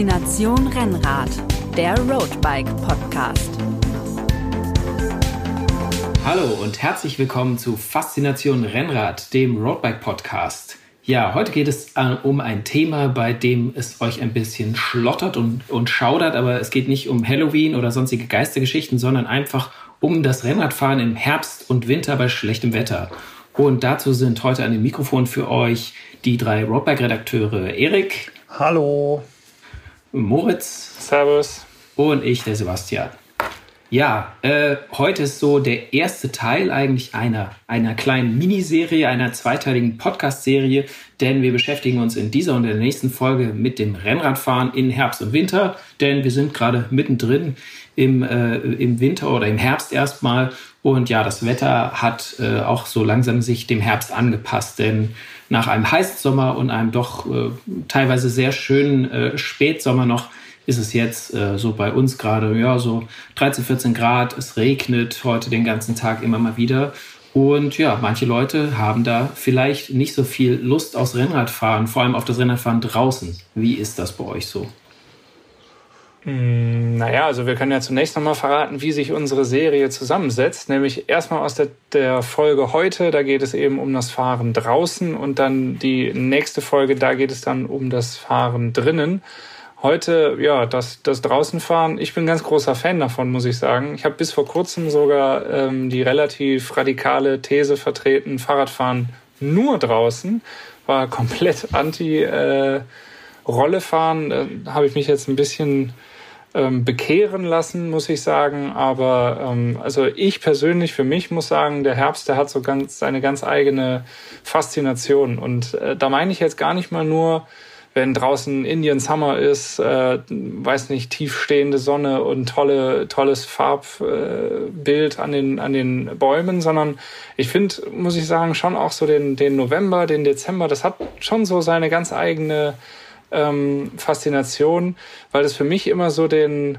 Faszination Rennrad, der Roadbike Podcast. Hallo und herzlich willkommen zu Faszination Rennrad, dem Roadbike Podcast. Ja, heute geht es äh, um ein Thema, bei dem es euch ein bisschen schlottert und, und schaudert, aber es geht nicht um Halloween oder sonstige Geistergeschichten, sondern einfach um das Rennradfahren im Herbst und Winter bei schlechtem Wetter. Und dazu sind heute an dem Mikrofon für euch die drei Roadbike-Redakteure Erik. Hallo. Moritz. Servus. Und ich, der Sebastian. Ja, äh, heute ist so der erste Teil eigentlich einer, einer kleinen Miniserie, einer zweiteiligen Podcast-Serie, denn wir beschäftigen uns in dieser und der nächsten Folge mit dem Rennradfahren in Herbst und Winter, denn wir sind gerade mittendrin im, äh, im Winter oder im Herbst erstmal und ja, das Wetter hat äh, auch so langsam sich dem Herbst angepasst, denn nach einem heißen Sommer und einem doch äh, teilweise sehr schönen äh, Spätsommer noch ist es jetzt äh, so bei uns gerade, ja, so 13, 14 Grad. Es regnet heute den ganzen Tag immer mal wieder. Und ja, manche Leute haben da vielleicht nicht so viel Lust aufs Rennradfahren, vor allem auf das Rennradfahren draußen. Wie ist das bei euch so? Hm, naja, also wir können ja zunächst nochmal verraten, wie sich unsere Serie zusammensetzt. Nämlich erstmal aus der, der, Folge heute, da geht es eben um das Fahren draußen und dann die nächste Folge, da geht es dann um das Fahren drinnen. Heute, ja, das, das Draußenfahren, ich bin ganz großer Fan davon, muss ich sagen. Ich habe bis vor kurzem sogar ähm, die relativ radikale These vertreten, Fahrradfahren nur draußen, war komplett anti äh, Rollefahren. Äh, habe ich mich jetzt ein bisschen ähm, bekehren lassen, muss ich sagen. Aber ähm, also ich persönlich für mich muss sagen, der Herbst, der hat so ganz seine ganz eigene Faszination. Und äh, da meine ich jetzt gar nicht mal nur wenn draußen Indian Summer ist, äh, weiß nicht, tiefstehende Sonne und tolle, tolles Farbbild äh, an, den, an den Bäumen, sondern ich finde, muss ich sagen, schon auch so den, den November, den Dezember, das hat schon so seine ganz eigene ähm, Faszination, weil das für mich immer so den,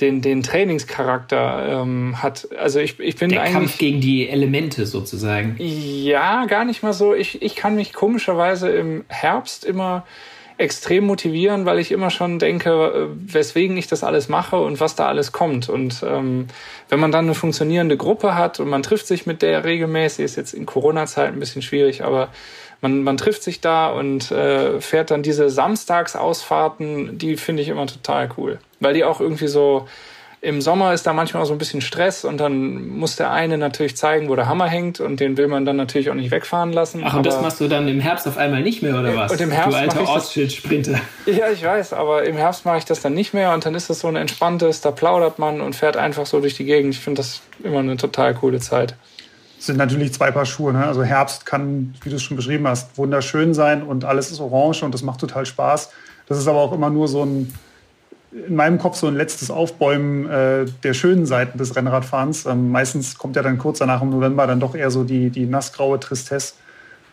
den, den Trainingscharakter ähm, hat. Also ich, ich bin Der eigentlich. Kampf gegen die Elemente sozusagen. Ja, gar nicht mal so. Ich, ich kann mich komischerweise im Herbst immer extrem motivieren, weil ich immer schon denke, äh, weswegen ich das alles mache und was da alles kommt. Und ähm, wenn man dann eine funktionierende Gruppe hat und man trifft sich mit der regelmäßig, ist jetzt in Corona-Zeit ein bisschen schwierig, aber man, man trifft sich da und äh, fährt dann diese Samstagsausfahrten, die finde ich immer total cool. Weil die auch irgendwie so im Sommer ist da manchmal auch so ein bisschen Stress und dann muss der eine natürlich zeigen, wo der Hammer hängt und den will man dann natürlich auch nicht wegfahren lassen. Ach, und das machst du dann im Herbst auf einmal nicht mehr, oder was? Und im Herbst du alter Ortsschild-Sprinter. Ja, ich weiß, aber im Herbst mache ich das dann nicht mehr und dann ist das so ein entspanntes, da plaudert man und fährt einfach so durch die Gegend. Ich finde das immer eine total coole Zeit. Sind natürlich zwei Paar Schuhe. Ne? Also Herbst kann, wie du es schon beschrieben hast, wunderschön sein und alles ist orange und das macht total Spaß. Das ist aber auch immer nur so ein in meinem Kopf so ein letztes Aufbäumen äh, der schönen Seiten des Rennradfahrens. Ähm, meistens kommt ja dann kurz danach im November dann doch eher so die, die nassgraue Tristesse,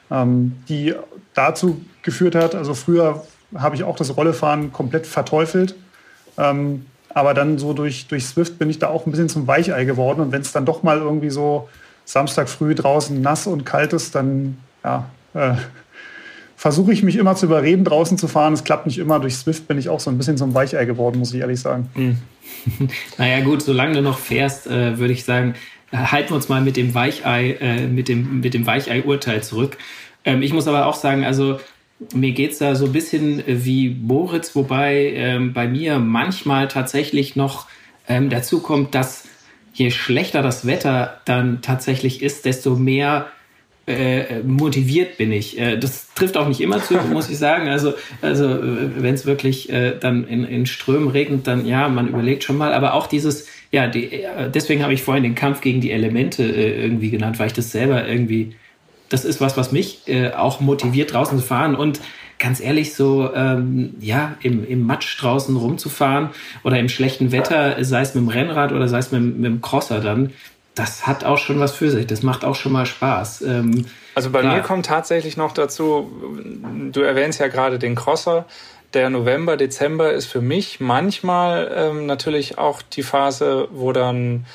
ähm, die dazu geführt hat. Also früher habe ich auch das Rollefahren komplett verteufelt. Ähm, aber dann so durch, durch Swift bin ich da auch ein bisschen zum Weichei geworden. Und wenn es dann doch mal irgendwie so Samstag früh draußen nass und kalt ist, dann ja, äh, versuche ich mich immer zu überreden, draußen zu fahren. Es klappt nicht immer. Durch Swift bin ich auch so ein bisschen zum Weichei geworden, muss ich ehrlich sagen. Mhm. naja, gut, solange du noch fährst, äh, würde ich sagen, halten wir uns mal mit dem Weichei, äh, mit dem, mit dem Weichei-Urteil zurück. Ähm, ich muss aber auch sagen, also mir geht es da so ein bisschen wie Moritz, wobei ähm, bei mir manchmal tatsächlich noch ähm, dazu kommt, dass je schlechter das Wetter dann tatsächlich ist, desto mehr äh, motiviert bin ich. Äh, das trifft auch nicht immer zu, muss ich sagen. Also, also wenn es wirklich äh, dann in, in Strömen regnet, dann ja, man überlegt schon mal. Aber auch dieses, ja, die, äh, deswegen habe ich vorhin den Kampf gegen die Elemente äh, irgendwie genannt, weil ich das selber irgendwie, das ist was, was mich äh, auch motiviert, draußen zu fahren und ganz ehrlich, so ähm, ja, im, im Matsch draußen rumzufahren oder im schlechten Wetter, sei es mit dem Rennrad oder sei es mit, mit dem Crosser dann, das hat auch schon was für sich. Das macht auch schon mal Spaß. Ähm, also bei klar. mir kommt tatsächlich noch dazu, du erwähnst ja gerade den Crosser. Der November, Dezember ist für mich manchmal ähm, natürlich auch die Phase, wo dann,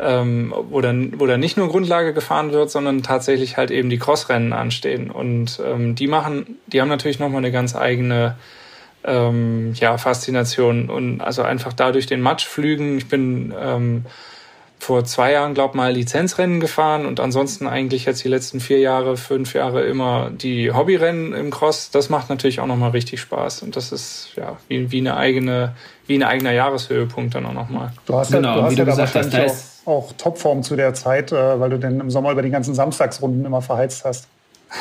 ähm, wo dann, wo dann nicht nur Grundlage gefahren wird, sondern tatsächlich halt eben die Crossrennen anstehen. Und ähm, die machen, die haben natürlich nochmal eine ganz eigene ähm, ja, Faszination und also einfach dadurch den Matsch flügen. Ich bin ähm, vor zwei Jahren, glaube mal, Lizenzrennen gefahren und ansonsten eigentlich jetzt die letzten vier Jahre, fünf Jahre immer die Hobbyrennen im Cross. Das macht natürlich auch nochmal richtig Spaß und das ist ja wie, wie eine eigene, wie ein eigener Jahreshöhepunkt dann auch nochmal. Du hast genau, ja, du hast ja da wahrscheinlich hast, auch, auch Topform zu der Zeit, äh, weil du denn im Sommer über die ganzen Samstagsrunden immer verheizt hast.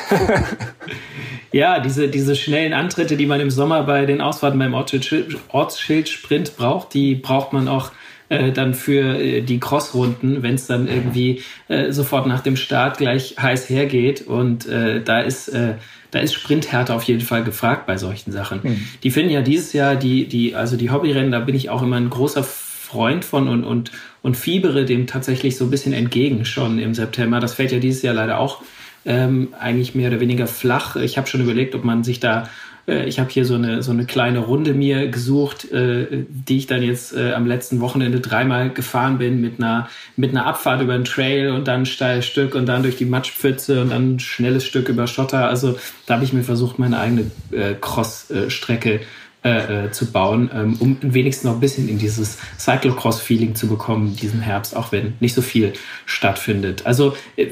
ja, diese, diese schnellen Antritte, die man im Sommer bei den Ausfahrten beim Ortsschild-Sprint braucht, die braucht man auch äh, dann für äh, die Crossrunden, wenn es dann irgendwie äh, sofort nach dem Start gleich heiß hergeht. Und äh, da ist äh, da ist Sprinthärte auf jeden Fall gefragt bei solchen Sachen. Mhm. Die finden ja dieses Jahr die die also die Hobbyrennen, da bin ich auch immer ein großer Freund von und und und fiebere dem tatsächlich so ein bisschen entgegen schon im September. Das fällt ja dieses Jahr leider auch ähm, eigentlich mehr oder weniger flach. Ich habe schon überlegt, ob man sich da äh, ich habe hier so eine, so eine kleine Runde mir gesucht, äh, die ich dann jetzt äh, am letzten Wochenende dreimal gefahren bin mit einer, mit einer Abfahrt über den Trail und dann ein steiles Stück und dann durch die Matschpfütze und dann ein schnelles Stück über Schotter. Also da habe ich mir versucht, meine eigene äh, Cross-Strecke äh, äh, zu bauen, ähm, um wenigstens noch ein bisschen in dieses Cyclocross-Feeling zu bekommen diesen Herbst, auch wenn nicht so viel stattfindet. Also äh,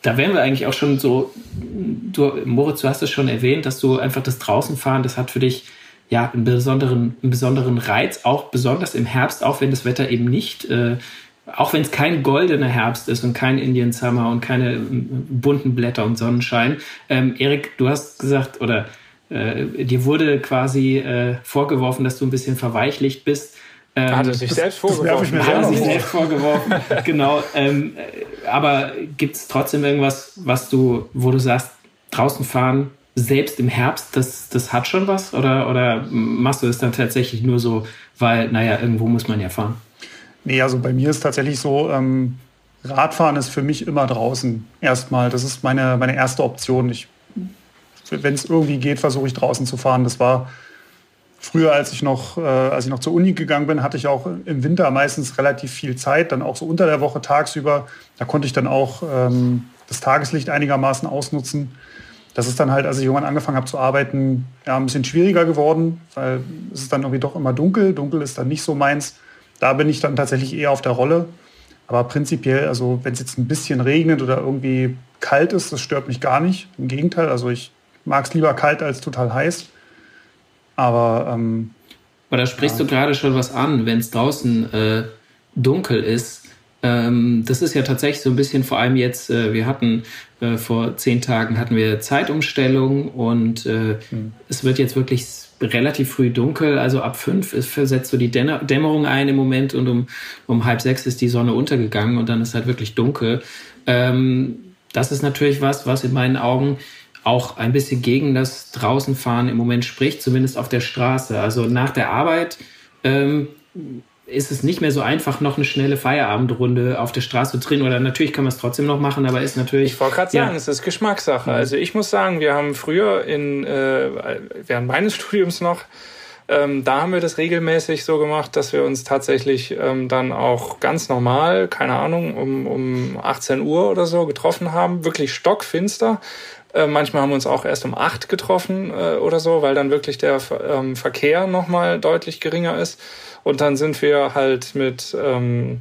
da wären wir eigentlich auch schon so, du, Moritz, du hast es schon erwähnt, dass du einfach das Draußenfahren, das hat für dich ja einen besonderen, einen besonderen Reiz, auch besonders im Herbst, auch wenn das Wetter eben nicht, äh, auch wenn es kein goldener Herbst ist und kein Indian Summer und keine bunten Blätter und Sonnenschein. Ähm, Erik, du hast gesagt, oder äh, dir wurde quasi äh, vorgeworfen, dass du ein bisschen verweichlicht bist. Ähm, hat er sich selbst vorgeworfen? Das hat er sich selbst vorgeworfen, genau. Ähm, aber gibt es trotzdem irgendwas, was du, wo du sagst, draußen fahren, selbst im Herbst, das, das hat schon was? Oder, oder machst du es dann tatsächlich nur so, weil, naja, irgendwo muss man ja fahren? Nee, also bei mir ist tatsächlich so, ähm, Radfahren ist für mich immer draußen. Erstmal, das ist meine, meine erste Option. Ich, wenn es irgendwie geht, versuche ich draußen zu fahren. Das war Früher, als ich noch, äh, als ich noch zur Uni gegangen bin, hatte ich auch im Winter meistens relativ viel Zeit, dann auch so unter der Woche tagsüber. Da konnte ich dann auch ähm, das Tageslicht einigermaßen ausnutzen. Das ist dann halt, als ich irgendwann angefangen habe zu arbeiten, ja, ein bisschen schwieriger geworden, weil es ist dann irgendwie doch immer dunkel. Dunkel ist dann nicht so meins. Da bin ich dann tatsächlich eher auf der Rolle. Aber prinzipiell, also wenn es jetzt ein bisschen regnet oder irgendwie kalt ist, das stört mich gar nicht. Im Gegenteil, also ich mag es lieber kalt als total heiß. Aber, ähm, Aber da sprichst ja. du gerade schon was an, wenn es draußen äh, dunkel ist. Ähm, das ist ja tatsächlich so ein bisschen, vor allem jetzt, äh, wir hatten äh, vor zehn Tagen hatten wir Zeitumstellung und äh, hm. es wird jetzt wirklich relativ früh dunkel, also ab fünf ist, versetzt so die Dämmerung ein im Moment und um, um halb sechs ist die Sonne untergegangen und dann ist halt wirklich dunkel. Ähm, das ist natürlich was, was in meinen Augen auch ein bisschen gegen das Draußenfahren im Moment spricht, zumindest auf der Straße. Also nach der Arbeit ähm, ist es nicht mehr so einfach, noch eine schnelle Feierabendrunde auf der Straße zu drehen. Oder natürlich kann man es trotzdem noch machen, aber ist natürlich. Ich wollte gerade sagen, ja. es ist Geschmackssache. Mhm. Also ich muss sagen, wir haben früher in, äh, während meines Studiums noch, ähm, da haben wir das regelmäßig so gemacht, dass wir uns tatsächlich ähm, dann auch ganz normal, keine Ahnung, um, um 18 Uhr oder so getroffen haben, wirklich stockfinster äh, manchmal haben wir uns auch erst um acht getroffen äh, oder so, weil dann wirklich der ähm, Verkehr nochmal deutlich geringer ist. Und dann sind wir halt mit, ähm,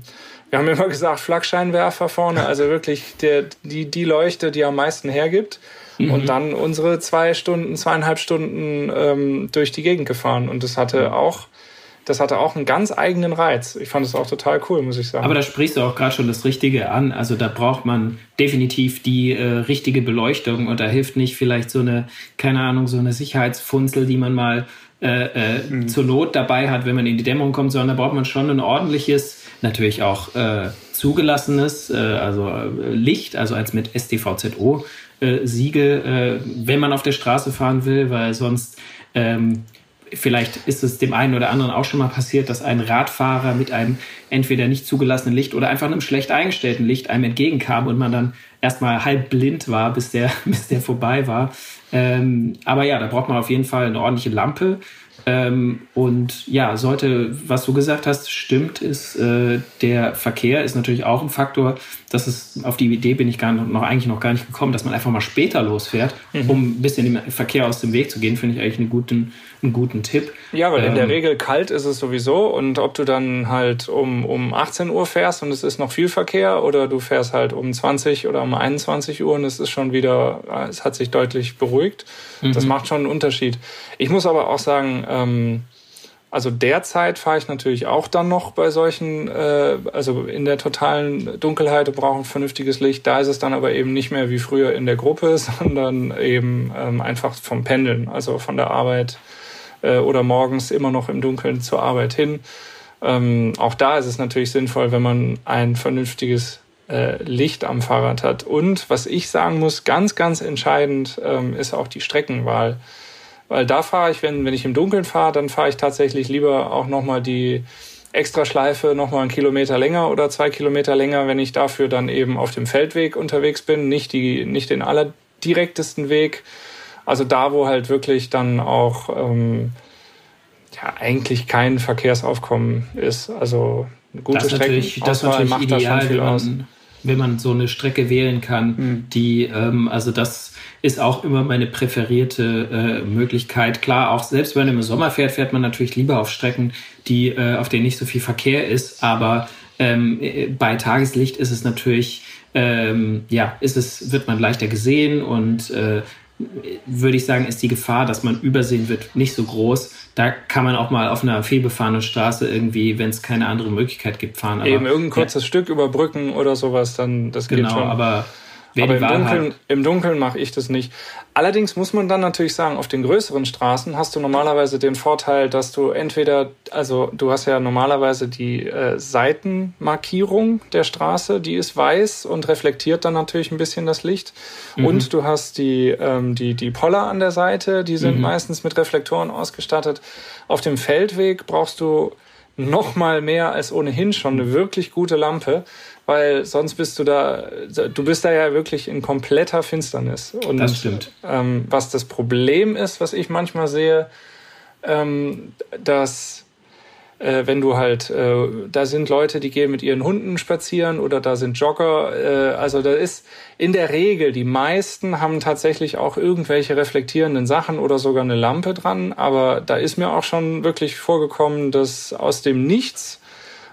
wir haben immer gesagt, Flakscheinwerfer vorne, also wirklich der, die, die Leuchte, die am meisten hergibt. Mhm. Und dann unsere zwei Stunden, zweieinhalb Stunden ähm, durch die Gegend gefahren. Und das hatte mhm. auch das hatte auch einen ganz eigenen Reiz. Ich fand es auch total cool, muss ich sagen. Aber da sprichst du auch gerade schon das Richtige an. Also da braucht man definitiv die äh, richtige Beleuchtung und da hilft nicht vielleicht so eine, keine Ahnung, so eine Sicherheitsfunzel, die man mal äh, äh, mhm. zur Not dabei hat, wenn man in die Dämmerung kommt, sondern da braucht man schon ein ordentliches, natürlich auch äh, zugelassenes, äh, also äh, Licht, also als mit STVZO. Äh, Siegel, äh, wenn man auf der Straße fahren will, weil sonst ähm, vielleicht ist es dem einen oder anderen auch schon mal passiert, dass ein Radfahrer mit einem entweder nicht zugelassenen Licht oder einfach einem schlecht eingestellten Licht einem entgegenkam und man dann erstmal halb blind war, bis der, bis der vorbei war. Ähm, aber ja, da braucht man auf jeden Fall eine ordentliche Lampe. Ähm, und ja, sollte, was du gesagt hast, stimmt, ist äh, der Verkehr ist natürlich auch ein Faktor. Das ist, auf die Idee bin ich gar noch, eigentlich noch gar nicht gekommen, dass man einfach mal später losfährt, mhm. um ein bisschen dem Verkehr aus dem Weg zu gehen, finde ich eigentlich einen guten, einen guten Tipp. Ja, weil ähm, in der ähm, Regel kalt ist es sowieso und ob du dann halt um, um 18 Uhr fährst und es ist noch viel Verkehr oder du fährst halt um 20 oder um 21 Uhr und es ist schon wieder, es hat sich deutlich beruhigt. Mhm. Das macht schon einen Unterschied. Ich muss aber auch sagen, ähm, also derzeit fahre ich natürlich auch dann noch bei solchen, äh, also in der totalen Dunkelheit und brauche ein vernünftiges Licht. Da ist es dann aber eben nicht mehr wie früher in der Gruppe, sondern eben ähm, einfach vom Pendeln, also von der Arbeit äh, oder morgens immer noch im Dunkeln zur Arbeit hin. Ähm, auch da ist es natürlich sinnvoll, wenn man ein vernünftiges äh, Licht am Fahrrad hat. Und was ich sagen muss, ganz, ganz entscheidend ähm, ist auch die Streckenwahl. Weil da fahre ich, wenn, wenn ich im Dunkeln fahre, dann fahre ich tatsächlich lieber auch nochmal die Extraschleife nochmal einen Kilometer länger oder zwei Kilometer länger, wenn ich dafür dann eben auf dem Feldweg unterwegs bin, nicht, die, nicht den allerdirektesten Weg. Also da, wo halt wirklich dann auch ähm, ja, eigentlich kein Verkehrsaufkommen ist. Also eine gute das Strecke. Das ist natürlich macht ideal, da schon viel wenn man, aus. wenn man so eine Strecke wählen kann, mhm. die, ähm, also das ist auch immer meine präferierte äh, Möglichkeit. Klar, auch selbst wenn man im Sommer fährt, fährt man natürlich lieber auf Strecken, die, äh, auf denen nicht so viel Verkehr ist. Aber ähm, äh, bei Tageslicht ist es natürlich, ähm, ja, ist es, wird man leichter gesehen und äh, würde ich sagen, ist die Gefahr, dass man übersehen wird, nicht so groß. Da kann man auch mal auf einer fehlbefahrenen Straße irgendwie, wenn es keine andere Möglichkeit gibt, fahren. Aber, Eben irgendein kurzes ja. Stück überbrücken oder sowas, dann das geht genau, schon. aber Wer Aber im Dunkeln, im Dunkeln mache ich das nicht. Allerdings muss man dann natürlich sagen, auf den größeren Straßen hast du normalerweise den Vorteil, dass du entweder, also du hast ja normalerweise die äh, Seitenmarkierung der Straße, die ist weiß und reflektiert dann natürlich ein bisschen das Licht. Mhm. Und du hast die, ähm, die, die Poller an der Seite, die sind mhm. meistens mit Reflektoren ausgestattet. Auf dem Feldweg brauchst du noch mal mehr als ohnehin schon eine wirklich gute Lampe weil sonst bist du da, du bist da ja wirklich in kompletter Finsternis. Und, das stimmt. Ähm, was das Problem ist, was ich manchmal sehe, ähm, dass äh, wenn du halt, äh, da sind Leute, die gehen mit ihren Hunden spazieren oder da sind Jogger, äh, also da ist in der Regel, die meisten haben tatsächlich auch irgendwelche reflektierenden Sachen oder sogar eine Lampe dran, aber da ist mir auch schon wirklich vorgekommen, dass aus dem Nichts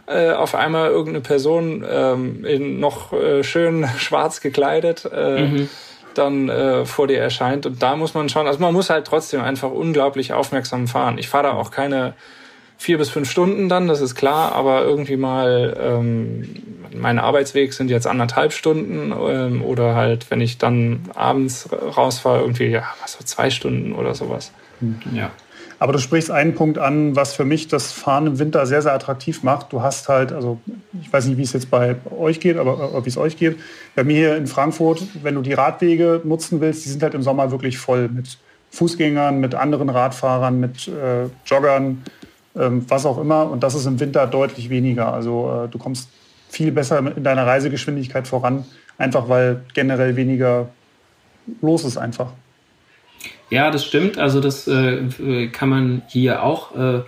äh, auf einmal irgendeine Person ähm, in noch äh, schön schwarz gekleidet äh, mhm. dann äh, vor dir erscheint. Und da muss man schon, also man muss halt trotzdem einfach unglaublich aufmerksam fahren. Ich fahre da auch keine vier bis fünf Stunden dann, das ist klar, aber irgendwie mal, ähm, mein Arbeitsweg sind jetzt anderthalb Stunden ähm, oder halt, wenn ich dann abends rausfahre, irgendwie, ja, was so zwei Stunden oder sowas. Ja. Aber du sprichst einen Punkt an, was für mich das Fahren im Winter sehr, sehr attraktiv macht. Du hast halt, also ich weiß nicht, wie es jetzt bei euch geht, aber wie es euch geht. Bei mir hier in Frankfurt, wenn du die Radwege nutzen willst, die sind halt im Sommer wirklich voll mit Fußgängern, mit anderen Radfahrern, mit äh, Joggern, ähm, was auch immer. Und das ist im Winter deutlich weniger. Also äh, du kommst viel besser in deiner Reisegeschwindigkeit voran, einfach weil generell weniger los ist einfach. Ja, das stimmt. Also das äh, kann man hier auch, äh,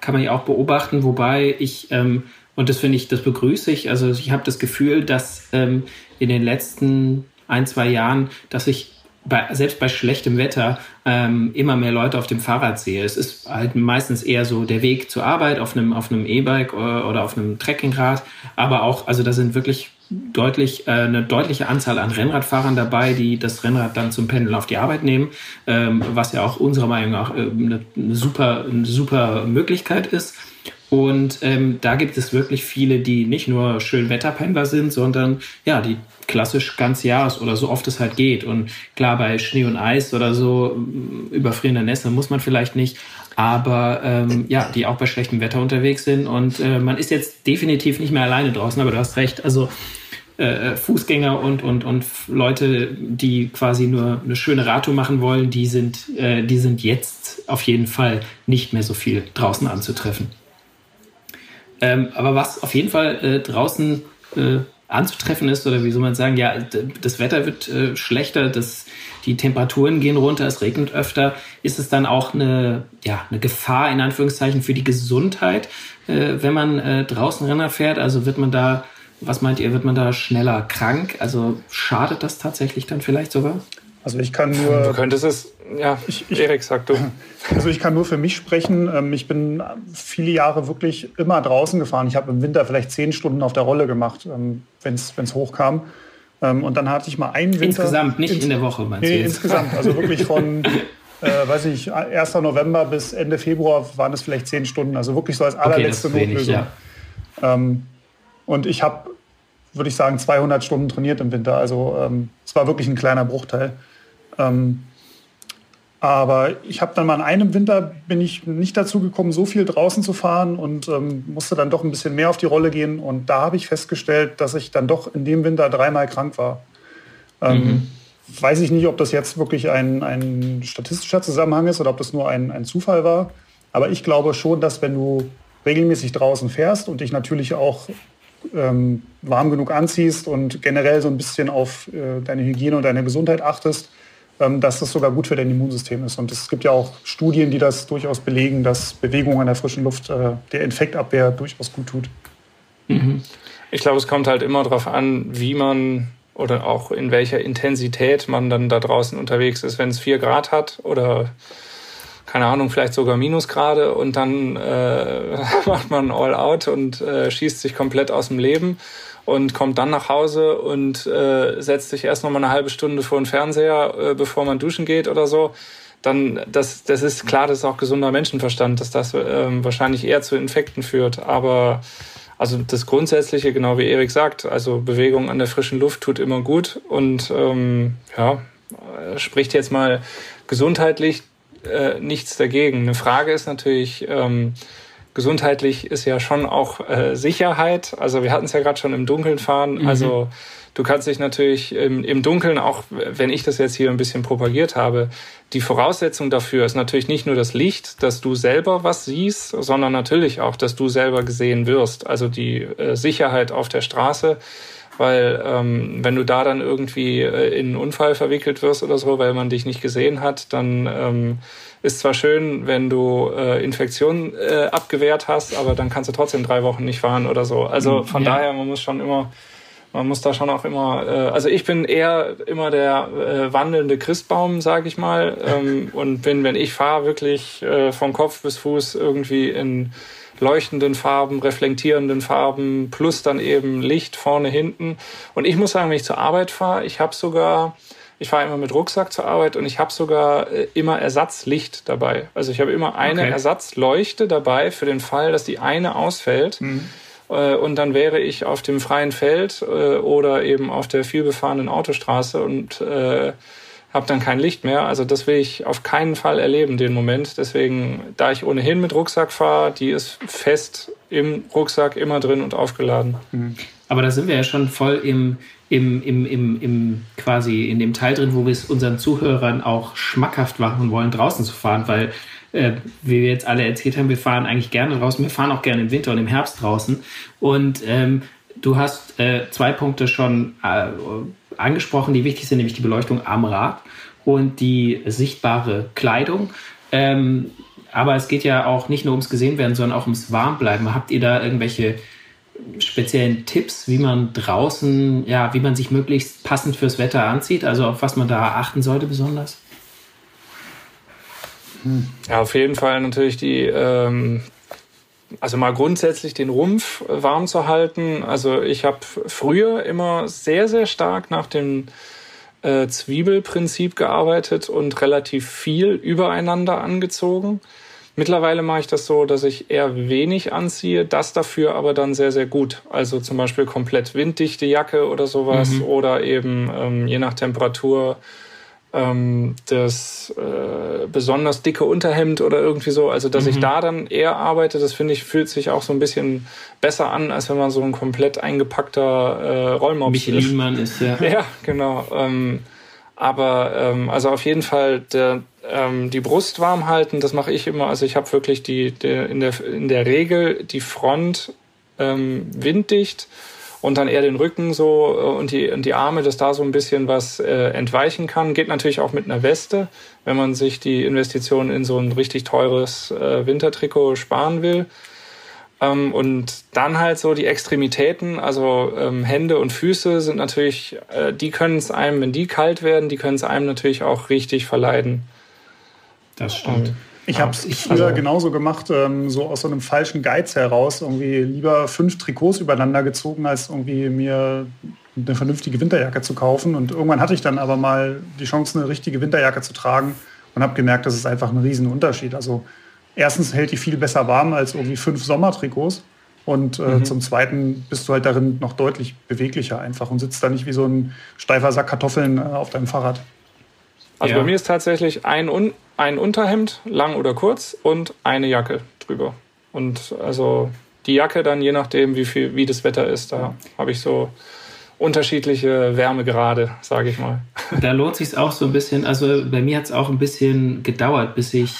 kann man hier auch beobachten, wobei ich, ähm, und das finde ich, das begrüße ich, also ich habe das Gefühl, dass ähm, in den letzten ein, zwei Jahren, dass ich bei, selbst bei schlechtem Wetter ähm, immer mehr Leute auf dem Fahrrad sehe. Es ist halt meistens eher so der Weg zur Arbeit auf einem auf einem E-Bike oder, oder auf einem Trekkingrad, aber auch also da sind wirklich deutlich, äh, eine deutliche Anzahl an Rennradfahrern dabei, die das Rennrad dann zum Pendeln auf die Arbeit nehmen, ähm, was ja auch unserer Meinung nach äh, eine, eine, super, eine super Möglichkeit ist. Und ähm, da gibt es wirklich viele, die nicht nur Schönwetterpendler sind, sondern ja, die klassisch ganz Jahres oder so oft es halt geht. Und klar, bei Schnee und Eis oder so, überfrierender Nässe muss man vielleicht nicht, aber ähm, ja, die auch bei schlechtem Wetter unterwegs sind. Und äh, man ist jetzt definitiv nicht mehr alleine draußen, aber du hast recht. Also äh, Fußgänger und, und, und Leute, die quasi nur eine schöne Radtour machen wollen, die sind, äh, die sind jetzt auf jeden Fall nicht mehr so viel draußen anzutreffen. Ähm, aber was auf jeden Fall äh, draußen äh, anzutreffen ist oder wie soll man sagen, ja, das Wetter wird äh, schlechter, das, die Temperaturen gehen runter, es regnet öfter, ist es dann auch eine, ja, eine Gefahr in Anführungszeichen für die Gesundheit, äh, wenn man äh, draußen Renner fährt? Also wird man da, was meint ihr, wird man da schneller krank? Also schadet das tatsächlich dann vielleicht sogar? Also ich kann nur. Du könntest es, ja, ich, ich, Erik, sag du. Also ich kann nur für mich sprechen. Ähm, ich bin viele Jahre wirklich immer draußen gefahren. Ich habe im Winter vielleicht zehn Stunden auf der Rolle gemacht, ähm, wenn es hochkam. Ähm, und dann hatte ich mal einen Winter. Insgesamt, nicht in der Woche, meinst nee, du? Nee, insgesamt. Also wirklich von, äh, weiß ich, 1. November bis Ende Februar waren es vielleicht zehn Stunden. Also wirklich so als allerletzte okay, Notlösung. Wenig, ja. und ich habe, würde ich sagen, 200 Stunden trainiert im Winter. Also es war wirklich ein kleiner Bruchteil. Ähm, aber ich habe dann mal in einem Winter bin ich nicht dazu gekommen, so viel draußen zu fahren und ähm, musste dann doch ein bisschen mehr auf die Rolle gehen. Und da habe ich festgestellt, dass ich dann doch in dem Winter dreimal krank war. Ähm, mhm. Weiß ich nicht, ob das jetzt wirklich ein, ein statistischer Zusammenhang ist oder ob das nur ein, ein Zufall war. Aber ich glaube schon, dass wenn du regelmäßig draußen fährst und dich natürlich auch ähm, warm genug anziehst und generell so ein bisschen auf äh, deine Hygiene und deine Gesundheit achtest, dass das sogar gut für dein Immunsystem ist. Und es gibt ja auch Studien, die das durchaus belegen, dass Bewegung an der frischen Luft äh, der Infektabwehr durchaus gut tut. Mhm. Ich glaube, es kommt halt immer darauf an, wie man oder auch in welcher Intensität man dann da draußen unterwegs ist. Wenn es vier Grad hat oder keine Ahnung, vielleicht sogar Minusgrade und dann äh, macht man All Out und äh, schießt sich komplett aus dem Leben und kommt dann nach Hause und äh, setzt sich erst noch mal eine halbe Stunde vor den Fernseher, äh, bevor man duschen geht oder so, dann das, das ist klar, das ist auch gesunder Menschenverstand, dass das ähm, wahrscheinlich eher zu Infekten führt. Aber also das Grundsätzliche, genau wie Erik sagt, also Bewegung an der frischen Luft tut immer gut und ähm, ja, spricht jetzt mal gesundheitlich äh, nichts dagegen. Eine Frage ist natürlich, ähm, gesundheitlich ist ja schon auch äh, Sicherheit. Also wir hatten es ja gerade schon im Dunkeln fahren. Mhm. Also du kannst dich natürlich im, im Dunkeln, auch wenn ich das jetzt hier ein bisschen propagiert habe, die Voraussetzung dafür ist natürlich nicht nur das Licht, dass du selber was siehst, sondern natürlich auch, dass du selber gesehen wirst. Also die äh, Sicherheit auf der Straße. Weil ähm, wenn du da dann irgendwie äh, in einen Unfall verwickelt wirst oder so, weil man dich nicht gesehen hat, dann ähm, ist zwar schön, wenn du äh, Infektionen äh, abgewehrt hast, aber dann kannst du trotzdem drei Wochen nicht fahren oder so. Also mhm. von ja. daher, man muss schon immer, man muss da schon auch immer, äh, also ich bin eher immer der äh, wandelnde Christbaum, sage ich mal, ähm, und bin, wenn ich fahre, wirklich äh, von Kopf bis Fuß irgendwie in leuchtenden Farben, reflektierenden Farben, plus dann eben Licht vorne, hinten. Und ich muss sagen, wenn ich zur Arbeit fahre, ich habe sogar ich fahre immer mit Rucksack zur Arbeit und ich habe sogar äh, immer Ersatzlicht dabei. Also ich habe immer eine okay. Ersatzleuchte dabei für den Fall, dass die eine ausfällt. Mhm. Äh, und dann wäre ich auf dem freien Feld äh, oder eben auf der vielbefahrenen Autostraße und habe dann kein Licht mehr. Also das will ich auf keinen Fall erleben, den Moment. Deswegen, da ich ohnehin mit Rucksack fahre, die ist fest im Rucksack immer drin und aufgeladen. Mhm. Aber da sind wir ja schon voll im im, im, im, im quasi in dem Teil drin, wo wir es unseren Zuhörern auch schmackhaft machen wollen, draußen zu fahren, weil äh, wie wir jetzt alle erzählt haben, wir fahren eigentlich gerne draußen, wir fahren auch gerne im Winter und im Herbst draußen. Und ähm, du hast äh, zwei Punkte schon äh, angesprochen, die wichtig sind, nämlich die Beleuchtung am Rad und die sichtbare Kleidung. Ähm, aber es geht ja auch nicht nur ums gesehen werden, sondern auch ums Warmbleiben. Habt ihr da irgendwelche speziellen Tipps, wie man draußen, ja, wie man sich möglichst passend fürs Wetter anzieht? Also auf was man da achten sollte besonders? Hm. Ja, auf jeden Fall natürlich die, ähm, also mal grundsätzlich den Rumpf warm zu halten. Also ich habe früher immer sehr, sehr stark nach dem äh, Zwiebelprinzip gearbeitet und relativ viel übereinander angezogen. Mittlerweile mache ich das so, dass ich eher wenig anziehe, das dafür aber dann sehr, sehr gut. Also zum Beispiel komplett winddichte Jacke oder sowas mhm. oder eben ähm, je nach Temperatur ähm, das äh, besonders dicke Unterhemd oder irgendwie so. Also dass mhm. ich da dann eher arbeite, das finde ich, fühlt sich auch so ein bisschen besser an, als wenn man so ein komplett eingepackter äh, Rollmops ist. Mann ist, ja. Ja, genau. Ähm, aber ähm, also auf jeden Fall der, ähm, die Brust warm halten, das mache ich immer. Also ich habe wirklich die, die, in, der, in der Regel die Front ähm, winddicht und dann eher den Rücken so äh, und die, und die Arme, dass da so ein bisschen was äh, entweichen kann. Geht natürlich auch mit einer Weste, wenn man sich die Investition in so ein richtig teures äh, Wintertrikot sparen will. Ähm, und dann halt so die Extremitäten, also ähm, Hände und Füße sind natürlich, äh, die können es einem, wenn die kalt werden, die können es einem natürlich auch richtig verleiden. Das stimmt. Und ich habe es früher also, genauso gemacht, ähm, so aus so einem falschen Geiz heraus, irgendwie lieber fünf Trikots übereinander gezogen, als irgendwie mir eine vernünftige Winterjacke zu kaufen. Und irgendwann hatte ich dann aber mal die Chance, eine richtige Winterjacke zu tragen und habe gemerkt, das ist einfach ein Riesenunterschied. Also erstens hält die viel besser warm als irgendwie fünf Sommertrikots. Und äh, mhm. zum Zweiten bist du halt darin noch deutlich beweglicher einfach und sitzt da nicht wie so ein steifer Sack Kartoffeln äh, auf deinem Fahrrad. Also ja. bei mir ist tatsächlich ein, Un ein Unterhemd, lang oder kurz, und eine Jacke drüber. Und also die Jacke dann, je nachdem, wie, viel, wie das Wetter ist, da habe ich so unterschiedliche Wärmegrade, sage ich mal. Da lohnt sich auch so ein bisschen. Also bei mir hat es auch ein bisschen gedauert, bis ich